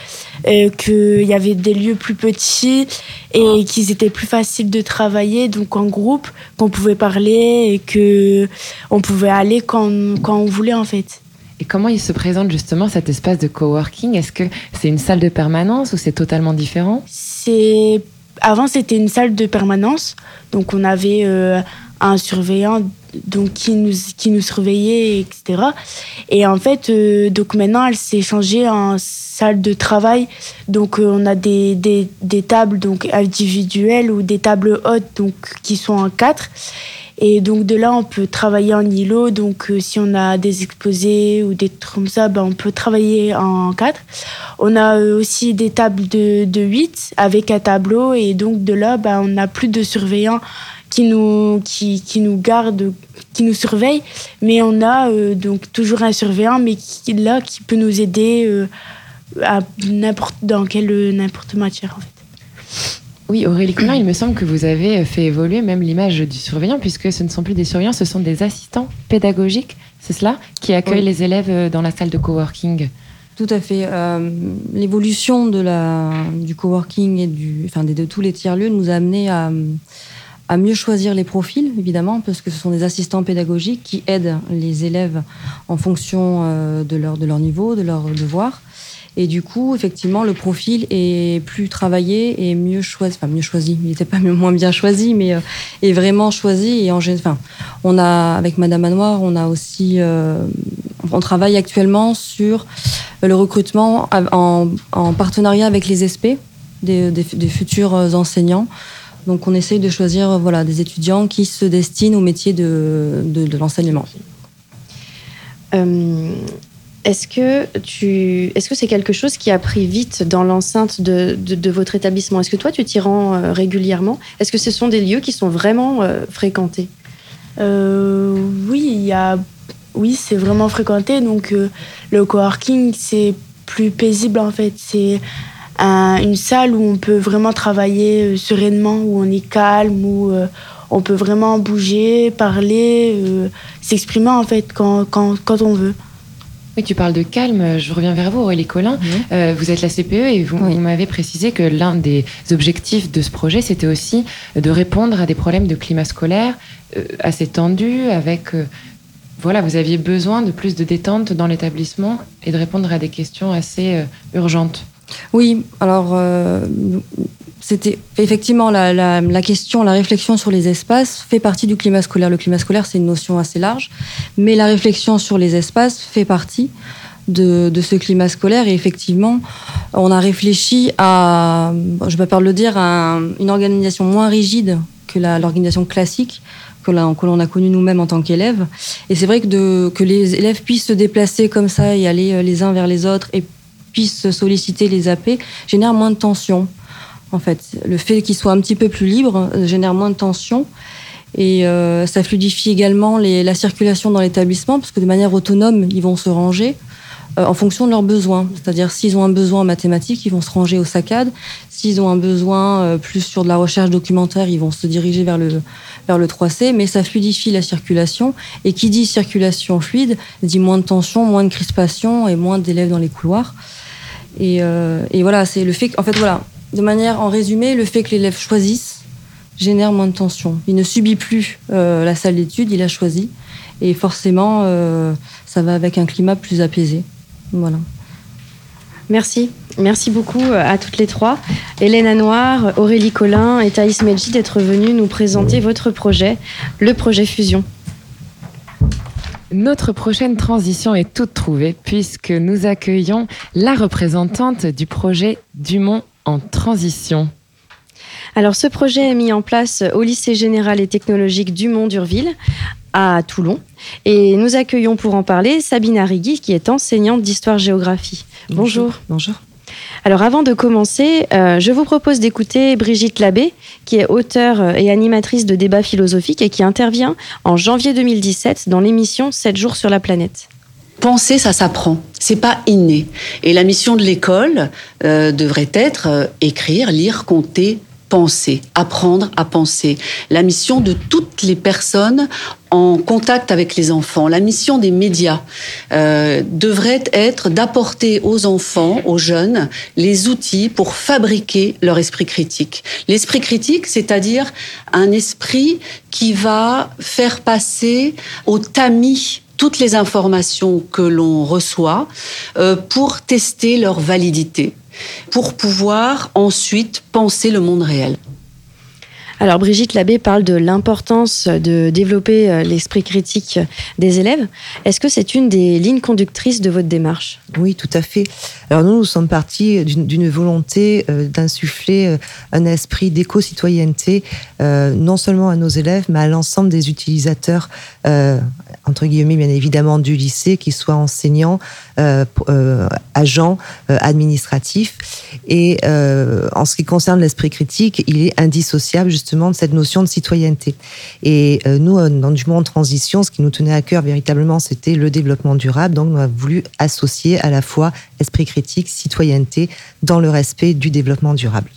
Speaker 17: euh, qu'il y avait des lieux plus petits et qu'ils étaient plus faciles de travailler, donc en groupe, qu'on pouvait parler et que on pouvait aller quand, quand on voulait en fait.
Speaker 4: Et comment il se présente justement cet espace de coworking? Est-ce que c'est une salle de permanence ou c'est totalement différent?
Speaker 17: C'est avant c'était une salle de permanence, donc on avait euh, un surveillant donc qui nous qui nous surveillait etc et en fait euh, donc maintenant elle s'est changée en salle de travail. Donc euh, on a des, des, des, tables donc individuelles ou des tables hautes donc qui sont en quatre. Et donc de là on peut travailler en îlot. Donc euh, si on a des exposés ou des trucs comme ça ben, on peut travailler en quatre. On a aussi des tables de, de 8 avec un tableau. Et donc de là ben, on n'a plus de surveillants qui nous, qui, qui nous garde, qui nous surveille, mais on a euh, donc toujours un surveillant, mais qui là qui peut nous aider euh, à n'importe dans quelle n'importe matière en fait.
Speaker 4: Oui, Aurélie Collin, il me semble que vous avez fait évoluer même l'image du surveillant, puisque ce ne sont plus des surveillants, ce sont des assistants pédagogiques, c'est cela, qui accueillent les élèves euh, dans la salle de coworking.
Speaker 22: Tout à fait. L'évolution de la, du coworking et du, enfin, de, de tous les tiers-lieux nous a amené à, à mieux choisir les profils, évidemment, parce que ce sont des assistants pédagogiques qui aident les élèves en fonction euh, de leur, de leur niveau, de leurs devoirs. Et du coup, effectivement, le profil est plus travaillé et mieux choisi. Enfin, mieux choisi. Il n'était pas moins bien choisi, mais euh, est vraiment choisi. Et en enfin, on a, avec Madame Manoir, on a aussi, euh, on travaille actuellement sur le recrutement en, en partenariat avec les SP, des futurs enseignants, donc on essaye de choisir voilà, des étudiants qui se destinent au métier de, de, l'enseignement.
Speaker 2: Euh, est-ce que tu, est-ce que c'est quelque chose qui a pris vite dans l'enceinte de, de, votre établissement? Est-ce que toi tu t'y rends euh, régulièrement? Est-ce que ce sont des lieux qui sont vraiment euh, fréquentés?
Speaker 17: Oui, il y a, oui, c'est vraiment fréquenté. Donc le coworking c'est plus paisible en fait. C'est une salle où on peut vraiment travailler euh, sereinement, où on est calme, où euh, on peut vraiment bouger, parler, euh, s'exprimer en fait quand, quand, quand, on veut.
Speaker 4: Oui, tu parles de calme. Je reviens vers vous, Aurélie Collin. vous êtes la CPE et vous, vous m'avez précisé que l'un des objectifs de ce projet, c'était aussi de répondre à des problèmes de climat scolaire assez tendus, avec voilà, vous aviez besoin de plus de détente dans l'établissement et de répondre à des questions assez urgentes.
Speaker 22: Oui, alors euh, c'était effectivement la, question, la réflexion sur les espaces fait partie du climat scolaire. Le climat scolaire, c'est une notion assez large, mais la réflexion sur les espaces fait partie de, ce climat scolaire. Et effectivement, on a réfléchi à, je vais pas le dire, à une organisation moins rigide que l'organisation classique que l'on a connue nous-mêmes en tant qu'élèves. Et c'est vrai que, que les élèves puissent se déplacer comme ça et aller euh, les uns vers les autres et puissent solliciter les AP génère moins de tension. En fait, le fait qu'ils soient un petit peu plus libres euh, génère moins de tension. Et euh, ça fluidifie également la circulation dans l'établissement, parce que de manière autonome, ils vont se ranger euh, en fonction de leurs besoins. C'est-à-dire, s'ils ont un besoin en mathématiques, ils vont se ranger au SACAD. S'ils ont un besoin plus sur de la recherche documentaire, ils vont se diriger vers le, vers le 3C. Mais ça fluidifie la circulation. Et qui dit circulation fluide, dit moins de tension, moins de crispation et moins d'élèves dans les couloirs. Euh, et, voilà, c'est le fait en fait, voilà, de manière en résumé, le fait que l'élève choisisse génère moins de tension. Il ne subit plus euh, la salle d'études, il a choisi. Et forcément, euh, ça va avec un climat plus apaisé. Voilà.
Speaker 2: Merci. Merci beaucoup à toutes les trois. Hélène Anoir, Aurélie Collin et Thaïs Medji d'être venues nous présenter votre projet, le projet Fusion.
Speaker 4: Notre prochaine transition est toute trouvée puisque nous accueillons la représentante du projet Dumont en transition.
Speaker 2: Alors ce projet est mis en place au lycée général et technologique Dumont-Durville à Toulon. Et nous accueillons pour en parler Sabine Arrigui, qui est enseignante d'histoire-géographie. Bonjour.
Speaker 23: Bonjour.
Speaker 2: Alors avant de commencer, euh, je vous propose d'écouter Brigitte Labbé, qui est auteure et animatrice de débats philosophiques et qui intervient en janvier 2017 dans l'émission 7 jours sur la planète.
Speaker 24: Penser, ça s'apprend. C'est pas inné. Et la mission de l'école euh, devrait être euh, écrire, lire, compter, penser, apprendre à penser. La mission de toutes les personnes en contact avec les enfants, la mission des médias euh, devrait être d'apporter aux enfants, aux jeunes, les outils pour fabriquer leur esprit critique. L'esprit critique, c'est-à-dire un esprit qui va faire passer au tamis toutes les informations que l'on reçoit euh, pour tester leur validité pour pouvoir ensuite penser le monde réel.
Speaker 2: Alors Brigitte Labbé parle de l'importance de développer euh, l'esprit critique des élèves. Est-ce que c'est une des lignes conductrices de votre démarche?
Speaker 23: Oui, tout à fait. Alors nous, nous sommes partis d'une volonté euh, d'insuffler euh, un esprit d'éco-citoyenneté, non seulement à nos élèves, mais à l'ensemble des utilisateurs, entre guillemets bien évidemment, du lycée, qu'ils soient enseignants, agents, administratifs. Et en ce qui concerne l'esprit critique, il est indissociable justement de cette notion de citoyenneté. Et euh, nous, euh, dans du monde transition, ce qui nous tenait à cœur véritablement, c'était le développement durable. Donc, on a voulu associer à la fois esprit critique, citoyenneté, dans le respect du développement durable.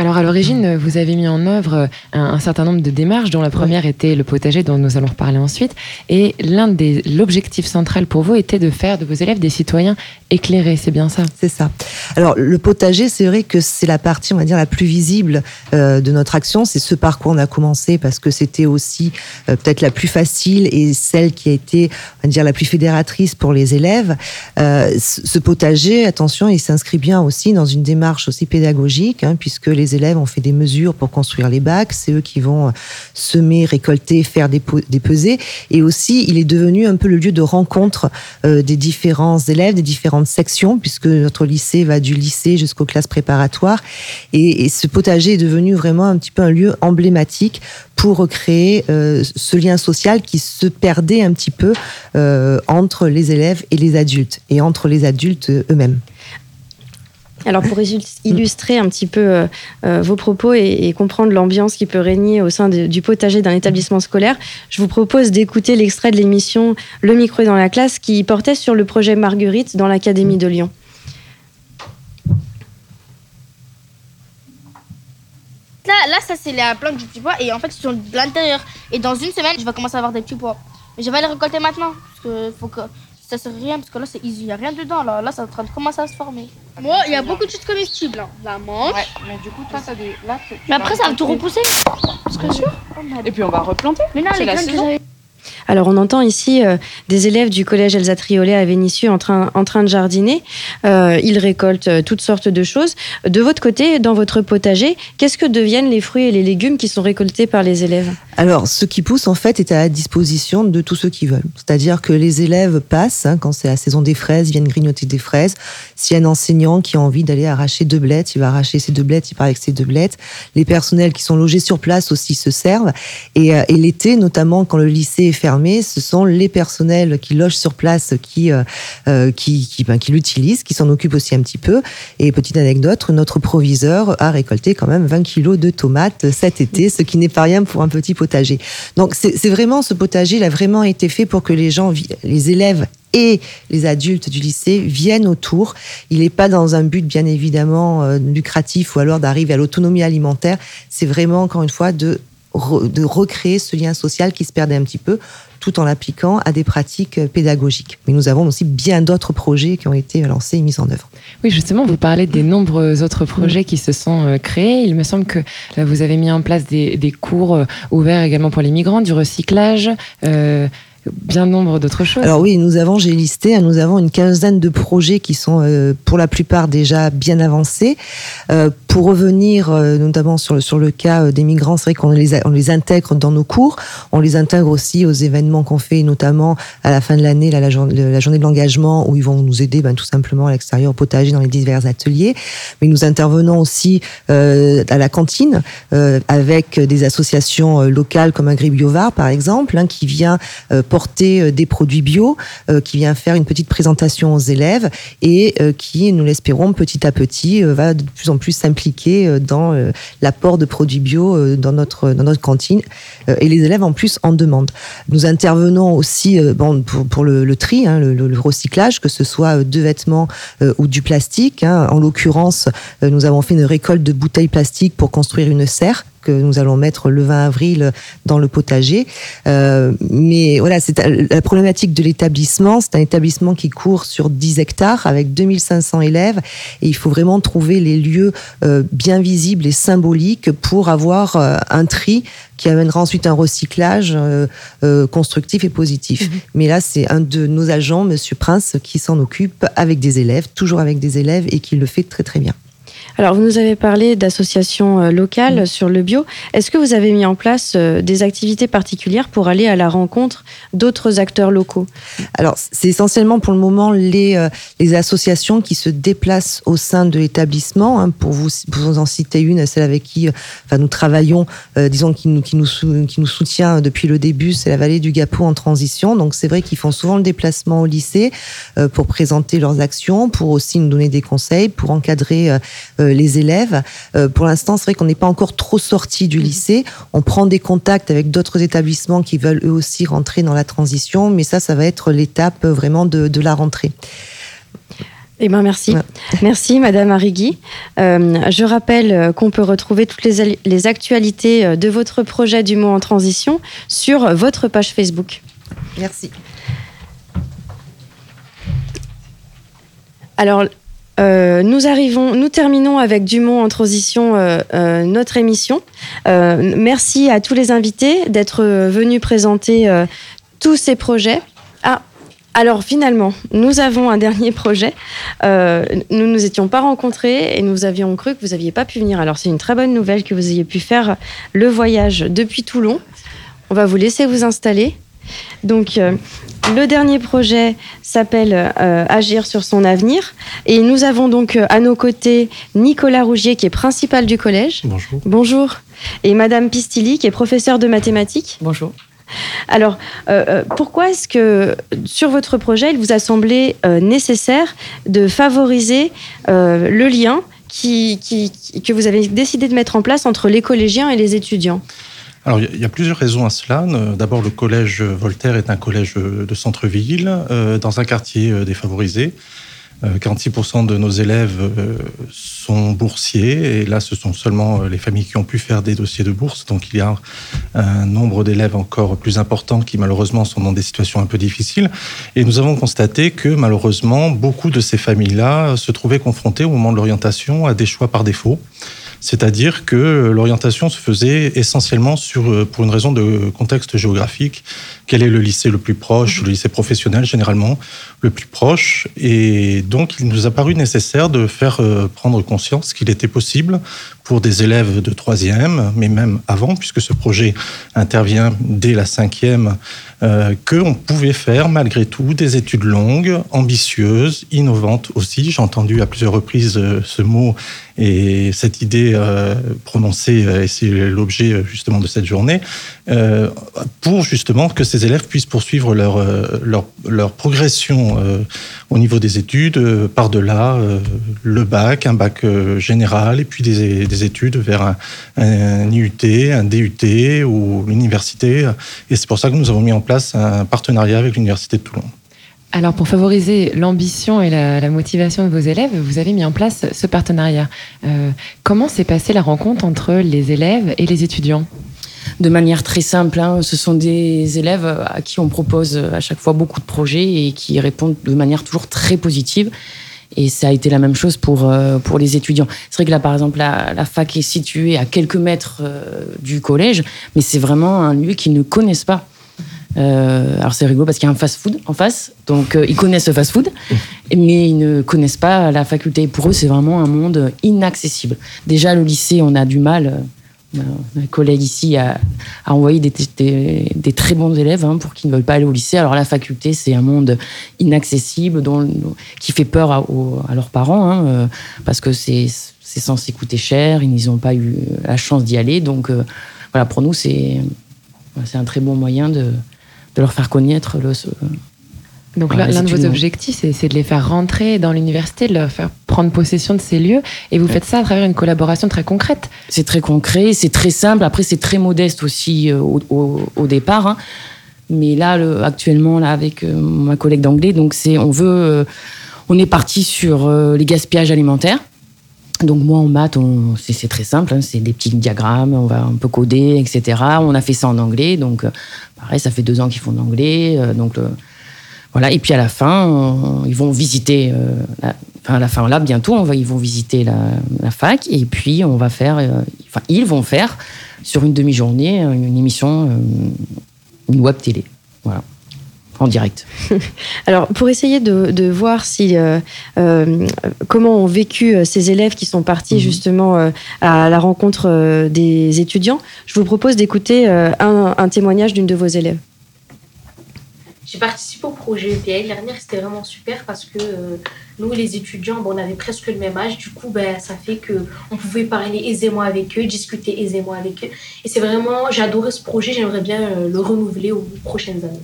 Speaker 4: Alors à l'origine, vous avez mis en œuvre un, certain nombre de démarches, dont la première était le potager, dont nous allons reparler ensuite. Et l'un des l'objectif central pour vous était de faire de vos élèves des citoyens éclairés. C'est bien ça?
Speaker 23: C'est ça. Alors le potager, c'est vrai que c'est la partie, on va dire, la plus visible euh, de notre action. C'est ce par quoi on a commencé parce que c'était aussi euh, peut-être la plus facile et celle qui a été, on va dire, la plus fédératrice pour les élèves. Euh, ce potager, attention, il s'inscrit bien aussi dans une démarche aussi pédagogique, hein, puisque les élèves ont fait des mesures pour construire les bacs. C'est eux qui vont euh, semer, récolter, faire des, des pesées. Et aussi, il est devenu un peu le lieu de rencontre euh, des différents élèves, des différentes sections, puisque notre lycée va du lycée jusqu'aux classes préparatoires. Et, ce potager est devenu vraiment un petit peu un lieu emblématique pour recréer euh, ce lien social qui se perdait un petit peu entre les élèves et les adultes, et entre les adultes eux-mêmes.
Speaker 2: Alors pour illustrer un petit peu euh, euh, vos propos et, comprendre l'ambiance qui peut régner au sein du potager d'un établissement scolaire, je vous propose d'écouter l'extrait de l'émission Le micro dans la classe qui portait sur le projet Marguerite dans l'Académie de Lyon.
Speaker 25: Là, là ça c'est la plante du petit pois et en fait ils sont de l'intérieur. Et dans une semaine, je vais commencer à avoir des petits pois. Mais je vais les récolter maintenant parce que faut que ça sert rien parce que là c'est easy, il n'y a rien dedans. Là, là, ça est en train de commencer à se former. Moi, il y a beaucoup de choses comestibles. Hein. La menthe. Ouais, mais du coup, toi, ça des. Là, mais après, ça va tout repousser.
Speaker 8: Parce sûr. Et puis on va replanter. Mais non, les graines que
Speaker 2: alors on entend ici euh, des élèves du collège Elsa Triolet à Vénissieux en train, en train de jardiner. Euh, ils récoltent euh, toutes sortes de choses. De votre côté, dans votre potager, qu'est-ce que deviennent les fruits et les légumes qui sont récoltés par les élèves?
Speaker 23: Alors ce qui pousse en fait est à la disposition de tous ceux qui veulent. C'est-à-dire que les élèves passent, hein, quand c'est la saison des fraises, viennent grignoter des fraises. S'il y a un enseignant qui a envie d'aller arracher deux blettes, il va arracher ses deux blettes, il part avec ses deux blettes. Les personnels qui sont logés sur place aussi se servent. Et, et l'été, notamment quand le lycée est ce sont les personnels qui logent sur place qui, euh, euh, qui, qui, ben, qui l'utilisent, qui s'en occupent aussi un petit peu. Et petite anecdote, notre proviseur a récolté quand même 20 kilos de tomates cet été, ce qui n'est pas rien pour un petit potager. Donc c'est vraiment ce potager, il a vraiment été fait pour que les gens, les élèves et les adultes du lycée viennent autour. Il n'est pas dans un but bien évidemment euh, lucratif ou alors d'arriver à l'autonomie alimentaire. C'est vraiment encore une fois de de recréer ce lien social qui se perdait un petit peu tout en l'appliquant à des pratiques pédagogiques. Mais nous avons aussi bien d'autres projets qui ont été lancés et mis en œuvre.
Speaker 4: Oui, justement, vous parlez des nombreux autres projets qui se sont euh, créés. Il me semble que vous avez mis en place des, cours euh, ouverts également pour les migrants, du recyclage. Euh, bien nombre d'autres choses.
Speaker 23: Alors oui, nous avons, j'ai listé, hein, nous avons une quinzaine de projets qui sont euh, pour la plupart déjà bien avancés. Euh, pour revenir euh, notamment sur le, sur le cas des migrants, c'est vrai qu'on les, on les intègre dans nos cours, on les intègre aussi aux événements qu'on fait, notamment à la fin de l'année, la, la, journée de l'engagement, où ils vont nous aider ben, tout simplement à l'extérieur, au potager, dans les divers ateliers. Mais nous intervenons aussi à la cantine avec des associations locales comme Agribiovar, par exemple, hein, qui vient porter euh, des produits bio, euh, qui vient faire une petite présentation aux élèves et euh, qui, nous l'espérons, petit à petit, va de plus en plus s'impliquer dans l'apport de produits bio dans notre, dans notre cantine. et les élèves, en plus, en demandent. Nous intervenons aussi pour le, tri, hein, le, recyclage, que ce soit de vêtements ou du plastique. Hein. En l'occurrence, nous avons fait une récolte de bouteilles plastiques pour construire une serre que nous allons mettre le 20 avril dans le potager. Euh, mais voilà, c'est la problématique de l'établissement. C'est un établissement qui court sur 10 hectares avec 2500 élèves et il faut vraiment trouver les lieux euh, bien visibles et symboliques pour avoir euh, un tri qui amènera ensuite un recyclage constructif et positif. Mhm. Mais là, c'est un de nos agents, Monsieur Prince, qui s'en occupe avec des élèves, toujours avec des élèves et qui le fait très très bien.
Speaker 2: Alors, vous nous avez parlé d'associations euh, locales mm. sur le bio. Est-ce que vous avez mis en place euh, des activités particulières pour aller à la rencontre d'autres acteurs locaux?
Speaker 23: Alors, c'est essentiellement pour le moment les, euh, les associations qui se déplacent au sein de l'établissement. Hein, pour, vous, vous en citer une, celle avec qui enfin, nous travaillons, disons, qui nous, qui, nous, qui nous soutient depuis le début, c'est la vallée du Gapou en transition. Donc, c'est vrai qu'ils font souvent le déplacement au lycée pour présenter leurs actions, pour aussi nous donner des conseils, pour encadrer les élèves. Euh, pour l'instant, c'est vrai qu'on n'est pas encore trop sorti du lycée. On prend des contacts avec d'autres établissements qui veulent eux aussi rentrer dans la transition, mais ça, ça va être l'étape vraiment de, la rentrée.
Speaker 2: Eh ben merci. Merci, Madame Arrigui. Euh, je rappelle qu'on peut retrouver toutes les, les, actualités de votre projet du mot en transition sur votre page Facebook.
Speaker 23: Merci.
Speaker 2: Alors, euh, nous arrivons, nous terminons avec Dumont en transition euh, euh, notre émission. merci à tous les invités d'être venus présenter tous ces projets. Ah, alors finalement, nous avons un dernier projet. nous nous étions pas rencontrés et nous avions cru que vous n'aviez pas pu venir. Alors c'est une très bonne nouvelle que vous ayez pu faire le voyage depuis Toulon. On va vous laisser vous installer. Donc, euh, le dernier projet s'appelle euh, Agir sur son avenir. Et nous avons donc euh, à nos côtés Nicolas Rougier, qui est principal du collège.
Speaker 26: Bonjour.
Speaker 2: Bonjour. Et Madame Pistilli, qui est professeure de mathématiques.
Speaker 26: Bonjour.
Speaker 2: Alors, pourquoi est-ce que sur votre projet, il vous a semblé nécessaire de favoriser le lien que vous avez décidé de mettre en place entre les collégiens et les étudiants?
Speaker 26: Alors, il y a plusieurs raisons à cela. Euh, d'abord, le collège Voltaire est un collège de centre-ville, euh, dans un quartier euh, défavorisé. 46% de nos élèves sont boursiers, et là, ce sont seulement les familles qui ont pu faire des dossiers de bourse. Donc, il y a un nombre d'élèves encore plus important qui, malheureusement, sont dans des situations un peu difficiles. Et nous avons constaté que, malheureusement, beaucoup de ces familles-là se trouvaient confrontées au moment de l'orientation à des choix par défaut. C'est-à-dire que l'orientation se faisait essentiellement sur, euh, pour une raison de contexte géographique. Quel est le lycée le plus proche, le lycée professionnel généralement le plus proche? Et donc, il nous a paru nécessaire de faire euh, prendre conscience qu'il était possible pour des élèves de troisième, mais même avant, puisque ce projet intervient dès la cinquième, euh, qu'on pouvait faire malgré tout des études longues, ambitieuses, innovantes aussi. J'ai entendu à plusieurs reprises euh, ce mot et cette idée euh, prononcée, et c'est l'objet justement de cette journée, pour justement que ces élèves puissent poursuivre leur, leur, progression au niveau des études, par-delà le bac, un bac général, et puis des, des études vers un, un, IUT, un DUT ou l'université. Et c'est pour ça que nous avons mis en place un partenariat avec l'Université de Toulon.
Speaker 4: Alors, pour favoriser l'ambition et la, motivation de vos élèves, vous avez mis en place ce partenariat. Euh, comment s'est passée la rencontre entre les élèves et les étudiants?
Speaker 27: De manière très simple. Hein. Ce sont des élèves à qui on propose à chaque fois beaucoup de projets et qui répondent de manière toujours très positive. Et ça a été la même chose pour, euh, pour les étudiants. C'est vrai que là, par exemple, la, fac est située à quelques mètres euh, du collège, mais c'est vraiment un lieu qu'ils ne connaissent pas. Alors c'est rigolo parce qu'il y a un fast-food en face, donc ils connaissent le fast-food, mais ils ne connaissent pas la faculté. Pour eux, c'est vraiment un monde inaccessible. Déjà, le lycée, on a du mal un collègue ici a, envoyé des, très bons élèves hein, pour qu'ils ne veulent pas aller au lycée. Alors la faculté, c'est un monde inaccessible dont, qui fait peur à, leurs parents hein, euh, parce que c'est censé coûter cher, ils n'ont pas eu la chance d'y aller. Donc euh, voilà, pour nous, c'est un très bon moyen de, de leur faire connaître le,
Speaker 4: donc l'un de vos objectifs, c'est de les faire rentrer dans l'université, de leur faire prendre possession de ces lieux. Et vous faites ça à travers une collaboration très concrète.
Speaker 27: C'est très concret, c'est très simple. Après, c'est très modeste aussi euh, au, départ. Hein. Mais là, le, actuellement, là, avec euh, ma collègue d'anglais, donc c'est, on veut, euh, on est parti sur les gaspillages alimentaires. Donc moi en maths, c'est très simple, hein. c'est des petits diagrammes, on va un peu coder, etc. On a fait ça en anglais, donc pareil, ça fait deux ans qu'ils font l'anglais, donc voilà, et puis à la fin, ils vont visiter, euh, enfin à la fin là bientôt, ils vont visiter la, fac et puis on va faire, euh, enfin ils vont faire sur une demi-journée une émission, euh, une web télé, voilà en direct.
Speaker 2: Alors, pour essayer de, voir si comment ont vécu ces élèves qui sont partis mhm. justement à la rencontre des étudiants, je vous propose d'écouter un, témoignage d'une de vos élèves.
Speaker 28: J'ai participé au projet EPL. L'année dernière, c'était vraiment super parce que euh, nous, les étudiants, bon, on avait presque le même âge. Du coup, ben, ça fait qu'on pouvait parler aisément avec eux, discuter aisément avec eux. Et c'est vraiment, j'ai adoré ce projet. J'aimerais bien euh, le renouveler aux prochaines années.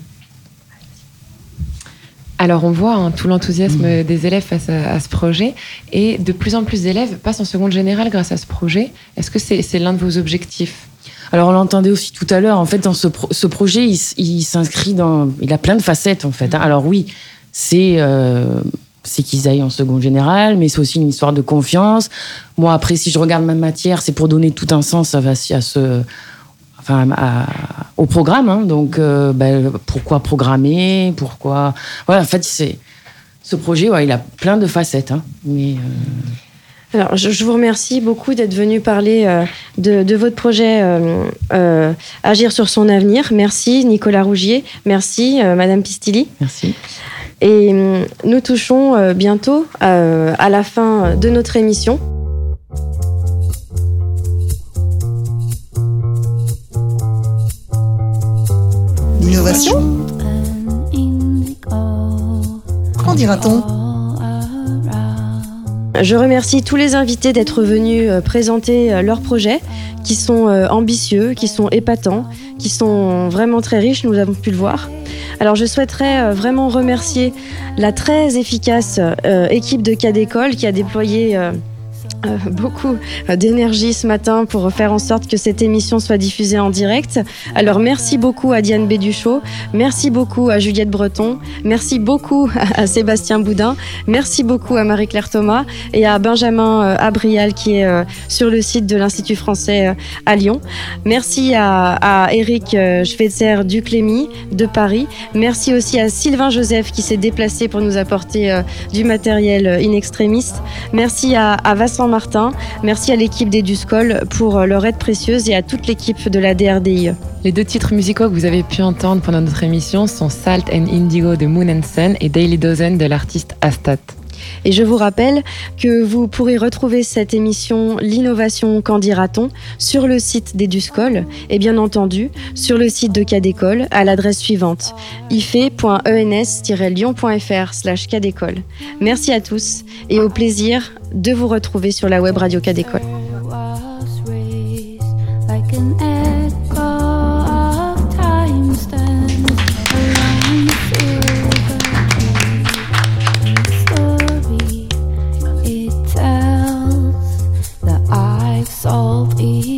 Speaker 4: Alors on voit hein, tout l'enthousiasme mmh. des élèves face à, ce projet et de plus en plus d'élèves passent en seconde générale grâce à ce projet. Est-ce que c'est l'un de vos objectifs?
Speaker 27: Alors on l'entendait aussi tout à l'heure, en fait, dans ce, projet, il, s'inscrit dans... Il a plein de facettes, en fait. Hein. Alors oui, c'est... Euh, c'est qu'ils aillent en seconde générale, mais c'est aussi une histoire de confiance. Moi, après, si je regarde ma matière, c'est pour donner tout un sens à, à ce, enfin, au programme. Hein. Donc, euh, ben, pourquoi programmer Pourquoi Voilà, en fait, c'est ce projet, ouais, il a plein de facettes. Hein. Mais euh,
Speaker 2: alors, je, vous remercie beaucoup d'être venu parler euh, de, votre projet Agir sur son avenir. Merci Nicolas Rougier. Merci Madame Pistilli.
Speaker 27: Merci.
Speaker 2: Et nous touchons bientôt à la fin de notre émission.
Speaker 29: L'innovation Qu'en dira-t-on?
Speaker 2: Je remercie tous les invités d'être venus euh, présenter euh, leurs projets qui sont euh, ambitieux, qui sont épatants, qui sont vraiment très riches, nous avons pu le voir. Alors je souhaiterais vraiment remercier la très efficace équipe de cas d'école qui a déployé euh, beaucoup d'énergie ce matin pour faire en sorte que cette émission soit diffusée en direct. Alors merci beaucoup à Diane Béduchot, merci beaucoup à Juliette Breton, merci beaucoup à Sébastien Boudin, merci beaucoup à Marie-Claire Thomas et à Benjamin euh, Abrial qui est euh, sur le site de l'Institut français à Lyon. Merci à, Eric Schweitzer Duclémy de Paris. Merci aussi à Sylvain Joseph qui s'est déplacé pour nous apporter du matériel in extremis. Merci à, à Martin. Merci à l'équipe d'Eduscol pour leur aide précieuse et à toute l'équipe de la DRDI.
Speaker 4: Les deux titres musicaux que vous avez pu entendre pendant notre émission sont Salt and Indigo de Moon and Sun et Daily Dozen de l'artiste Astat.
Speaker 2: Et je vous rappelle que vous pourrez retrouver cette émission L'innovation, qu'en dira-t-on sur le site d'Eduscol et bien entendu sur le site de Cadécole à l'adresse suivante ife.ens-lyon.fr slash. Merci à tous et au plaisir de vous retrouver sur la web radio Cadécole. lagi